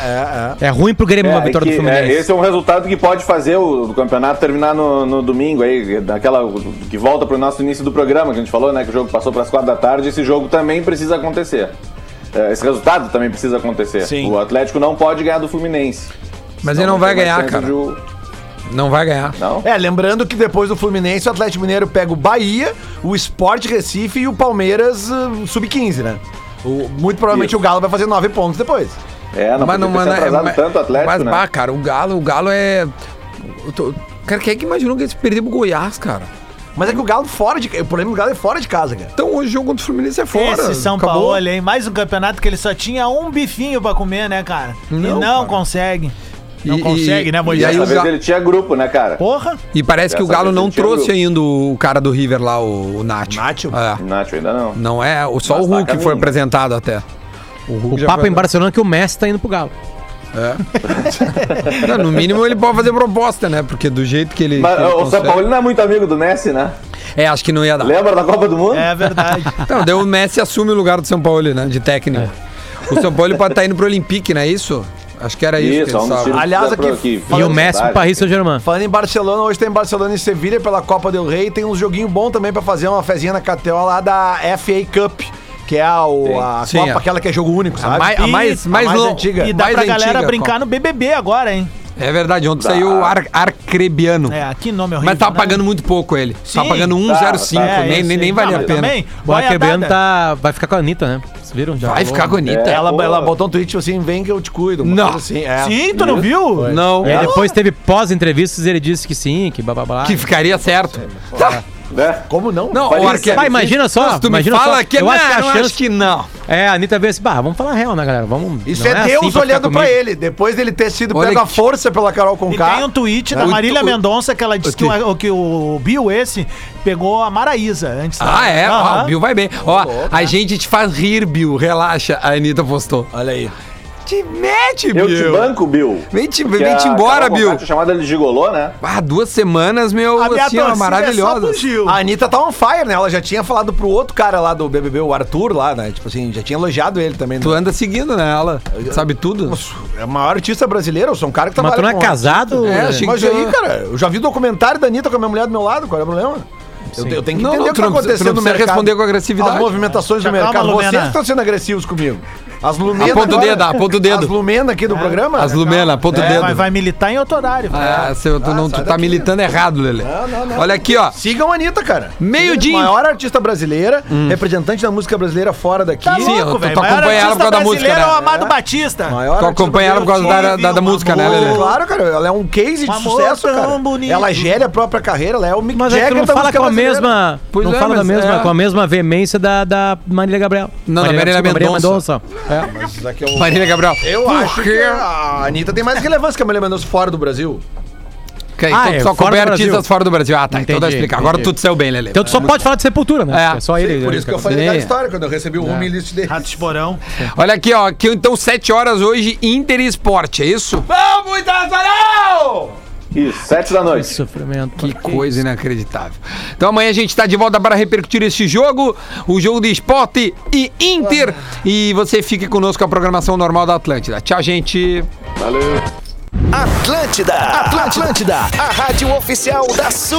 é, é. É ruim pro Grêmio uma É, vitória que, do Fluminense. é, esse é um resultado que pode fazer o, o campeonato terminar no, no domingo aí, daquela que volta pro nosso início do programa, que a gente falou, né? Que o jogo passou para as quatro da tarde, esse jogo também precisa acontecer. É, esse resultado também precisa acontecer. Sim. O Atlético não pode ganhar do Fluminense. Mas Senão ele não vai ganhar, cara. de Não vai ganhar. Não? É, lembrando que depois do Fluminense, o Atlético Mineiro pega o Bahia, o Sport Recife e o Palmeiras uh, sub-15, né? O- muito provavelmente Isso. o Galo vai fazer nove pontos depois. É, não mas podia ter se atrasado mas- tanto o Atlético, mas, né? bah, cara, o Galo, o Galo é. tô- Cara, quem é que imaginou que eles perderam pro Goiás, cara? Mas é que o Galo fora de. O problema do Galo é fora de casa, cara. Então hoje o jogo contra o Fluminense é fora. Esse São Acabou. Paulo, hein? Mais um campeonato que ele só tinha um bifinho pra comer, né, cara? e Não, não cara. consegue. Não E- consegue, e- né, e Moisés? aí Dessa o vez Ga- ele tinha grupo, né, cara? Porra! E parece que o Galo não trouxe grupo. ainda o cara do River lá, o, o Nacho. Nacho? É. Nacho ainda não. Não é, o- só Mas o tá Hulk foi caminho. apresentado até. O, Hulk O papo foi- em Barcelona é que o Messi tá indo pro Galo. Não, no mínimo ele pode fazer proposta, né? Porque do jeito que ele. Mas que ele o São Paulo não é muito amigo do Messi, né? É, acho que não ia dar. Lembra da Copa do Mundo? É verdade. Então, daí o Messi assume o lugar do São Paulo, né? De técnico. O São Paulo pode estar indo pro Olympique, não é isso? Acho que era isso, Isso, que é um Aliás, aqui- que- E o Messi pro Paris. Saint-Germain. Falando em Barcelona, hoje tem Barcelona e Sevilha pela Copa del Rei. Tem um joguinho bom também pra fazer uma fezinha na KTO lá da FA Cup. Que é a, o- a Sim, Copa, é. aquela que é jogo único, sabe? mais- a mais- a mais mais lo- antiga. E dá mais pra galera antiga, brincar Copa. no BBB agora, hein? É verdade, ontem saiu o Ar Arcrebiano. É, que nome horrível. Mas tava né? pagando muito pouco ele. Tá Sim. pagando Tá, 1,05. tá. nem, É, nem, nem valia Não, a pena. Também, O dada. tá, vai ficar com a Anitta, né? Vocês viram? Já Vai ficar com a Anitta. É. Ela, Pô. ela botou um tweet assim, vem que eu te cuido. Não. Assim, é. Sim, tu não viu? Não. E depois teve pós-entrevistas e ele disse que sim, que blá blá blá. Que ficaria certo. Tá. Né? Como não? Não, o. Arque... Vai, imagina só, Se tu me imagina fala só. que eu não, acho que a chance- acho que não. É, a Anitta veio assim, bah, vamos falar real, né, galera? Vamos. Isso não é, assim Deus pra ficar olhando pra ele. Depois dele ter sido Olha pego à que- força pela Carol E Conká. tem um tweet da O- Marília o- Mendonça que ela disse que o, que o Bill esse pegou a Maraísa antes. da- Ah, é? Ó, Aham. o Bill vai bem. Ó, a gente te faz rir, Bill. Relaxa. A Anitta postou. Olha aí. Te mete, Eu te Bill. banco, Bill. Vem te, Porque vem te embora, Bill. Ele de gigolô, né? Ah, duas semanas, meu, A assim, ó, é maravilhosa. pro Gil. A Anitta tá on fire, né? Ela já tinha falado pro outro cara lá do BBB, o Arthur, lá, né? Tipo assim, já tinha elogiado ele também. né? Tu anda seguindo, né, ela? Sabe tudo? É a maior artista brasileira, eu sou um cara que Mas trabalha tu não é casado? É, achei Mas aí, cara, eu já vi documentário da Anitta com a minha mulher do meu lado, qual é o problema? Eu, eu tenho que Não, entender não, o que tá tu acontecendo não no mercado. responder com agressividade. As movimentações do Calma, mercado. Lumena. Vocês estão sendo agressivos comigo. As Lumena. Aponta o dedo, aponta o dedo. As Lumena aqui do programa. As Lumena, aponta o É, dedo. vai, vai militar em outro horário. Ah, seu, tu, não, tu tá militando errado, Lele. Não, não, não. Olha aqui, ó. Sigam a Anitta, cara. Meio-dia. Maior artista brasileira, representante da música brasileira fora daqui. Tá Sim, louco, eu tô- velho. tô Maior acompanhando artista por causa da música, brasileiro né? é o Amado É. Batista. Maior Tu acompanha ela por causa da, brasileiro. da, da música, né, Lele? Claro, cara, ela é um case de sucesso, cara. Ela gere a própria carreira, ela é o Mick Mas é que tu Jagger não da fala música com a brasileira. mesma. Não é, fala da mesma, é. com a mesma veemência da, da Marília Gabriel. Não, da Marília desculpa, Mendonça. Mas aqui é o- Marília Gabriel. Eu Por acho quê? que a Anitta tem mais relevância que a Marília Mendonça fora do Brasil. Ok, Ah, então é, tu só fora artistas fora do Brasil. Ah, tá. então Entendi, dá explicar. Agora tudo saiu bem, Lele. Então tu só pode falar de sepultura, né? É. É, só ele. Por isso que eu falei Sim. da história, quando eu recebi o home list dele. Rato de Porão. Olha aqui, ó. Que então 7 horas hoje, Inter e Esporte, é isso? Vamos, Internacional! Isso, sete da noite. Sofrimento. Que coisa inacreditável. Então amanhã a gente está de volta para repercutir esse jogo, o jogo de esporte e Inter. E você fique conosco com a programação normal da Atlântida. Tchau, gente. Valeu. Atlântida, Atlântida, a rádio oficial da Sul.